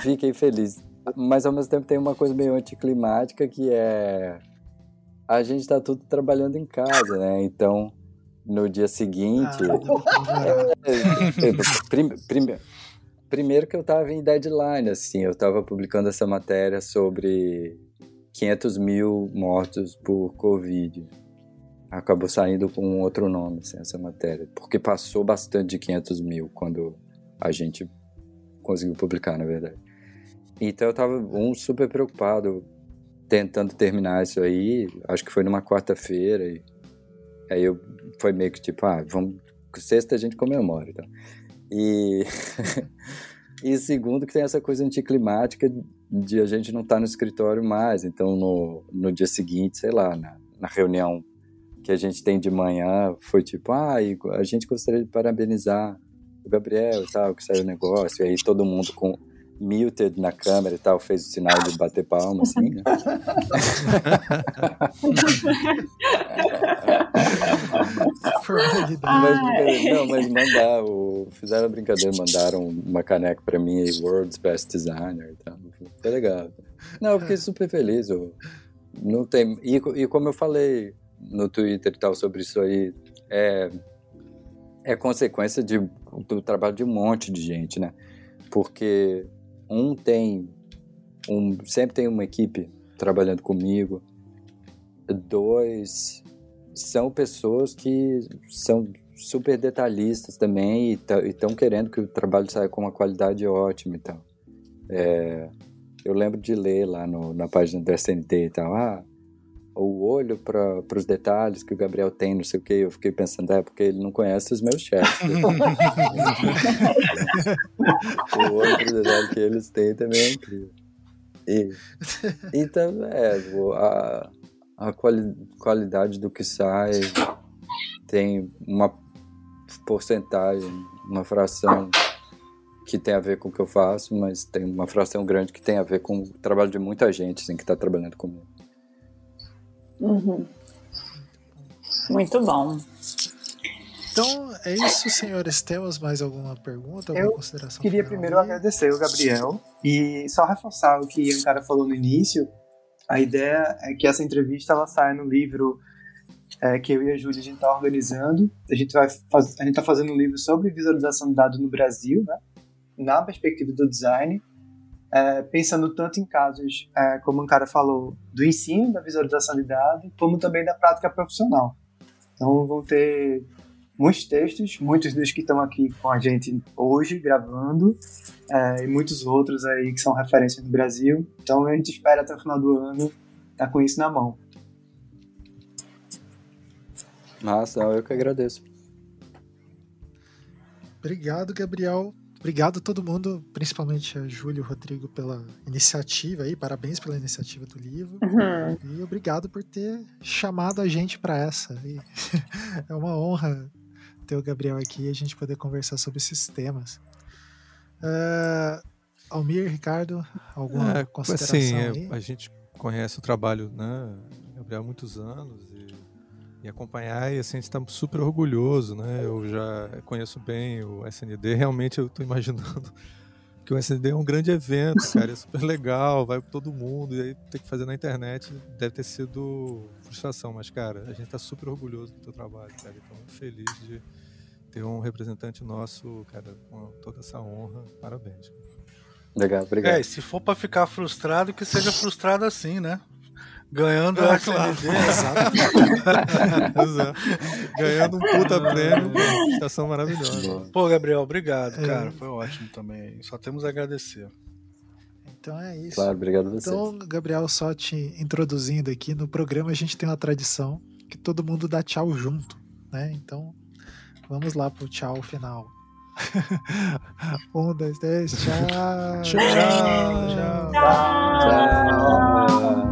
fiquei feliz. Mas ao mesmo tempo tem uma coisa meio anticlimática que é. A gente está tudo trabalhando em casa, né? Então, no dia seguinte. Ah, é, é, é, Primeiro que eu estava em deadline, assim, eu estava publicando essa matéria sobre 500 mil mortos por Covid. Acabou saindo com um outro nome, assim, essa matéria, porque passou bastante de 500 mil quando a gente conseguiu publicar, na verdade. Então eu estava um super preocupado tentando terminar isso aí, acho que foi numa quarta-feira e aí eu foi meio que tipo, ah, vamos sexta a gente comemora, então. E, e segundo, que tem essa coisa anticlimática de a gente não estar tá no escritório mais. Então, no, no dia seguinte, sei lá, na, na reunião que a gente tem de manhã, foi tipo, ah, a gente gostaria de parabenizar o Gabriel e tal, que saiu o negócio. E aí todo mundo com muted na câmera e tal, fez o sinal de bater palma, assim, né? mas, não, mas mandar, o, fizeram a brincadeira, mandaram uma caneca pra mim World's Best Designer e tal. Foi legal. Não, eu fiquei super feliz. Eu, não tem, e, e como eu falei no Twitter e tal sobre isso aí, é, é consequência de, do trabalho de um monte de gente, né? Porque um tem um sempre tem uma equipe trabalhando comigo. Dois são pessoas que são super detalhistas também e estão querendo que o trabalho saia com uma qualidade ótima e tal. É, eu lembro de ler lá no, na página do SNT e tal, ah, o olho para os detalhes que o Gabriel tem, não sei o que. Eu fiquei pensando, é porque ele não conhece os meus chefes. o olho para os detalhes que eles têm também é incrível. E, então, é, a, a quali, qualidade do que sai tem uma porcentagem, uma fração que tem a ver com o que eu faço, mas tem uma fração grande que tem a ver com o trabalho de muita gente assim, que está trabalhando comigo. Uhum. Muito bom. Então é isso, senhores. Temos mais alguma pergunta, alguma eu consideração? Queria primeiro agradecer o Gabriel e só reforçar o que o cara falou no início. A ideia é que essa entrevista ela saia no livro é, que eu e a Júlia a gente está organizando. A gente vai faz, a gente está fazendo um livro sobre visualização de dados no Brasil, né? Na perspectiva do design é, pensando tanto em casos, é, como o cara falou, do ensino, da visualização de dados, como também da prática profissional. Então vão ter muitos textos, muitos dos que estão aqui com a gente hoje gravando, é, e muitos outros aí que são referências no Brasil. Então a gente espera até o final do ano estar tá com isso na mão. Massa, eu que agradeço. Obrigado, Gabriel. Obrigado a todo mundo, principalmente a Júlia e o Rodrigo, pela iniciativa aí. Parabéns pela iniciativa do livro. Uhum. E obrigado por ter chamado a gente para essa. E é uma honra ter o Gabriel aqui e a gente poder conversar sobre esses temas. Uh, Almir, Ricardo, alguma é, consideração assim, aí? É, a gente conhece o trabalho, né, Gabriel, há muitos anos e acompanhar e assim, a gente está super orgulhoso, né? Eu já conheço bem o SND, realmente eu estou imaginando que o SND é um grande evento, cara, é super legal, vai para todo mundo, e aí ter que fazer na internet deve ter sido frustração, mas cara, a gente está super orgulhoso do teu trabalho, cara, então muito feliz de ter um representante nosso, cara, com toda essa honra, parabéns. Legal, obrigado. É, se for para ficar frustrado, que seja frustrado assim, né? Ganhando ah, a claro. Exato. Ganhando um puta prêmio, estação maravilhosa. Pô, Gabriel, obrigado, é. cara. Foi ótimo também. Só temos a agradecer. Então é isso. Claro, obrigado a você. Então, Gabriel, só te introduzindo aqui, no programa a gente tem uma tradição que todo mundo dá tchau junto, né? Então, vamos lá pro tchau final. um, dois, três, tchau. tchau. tchau. tchau. tchau.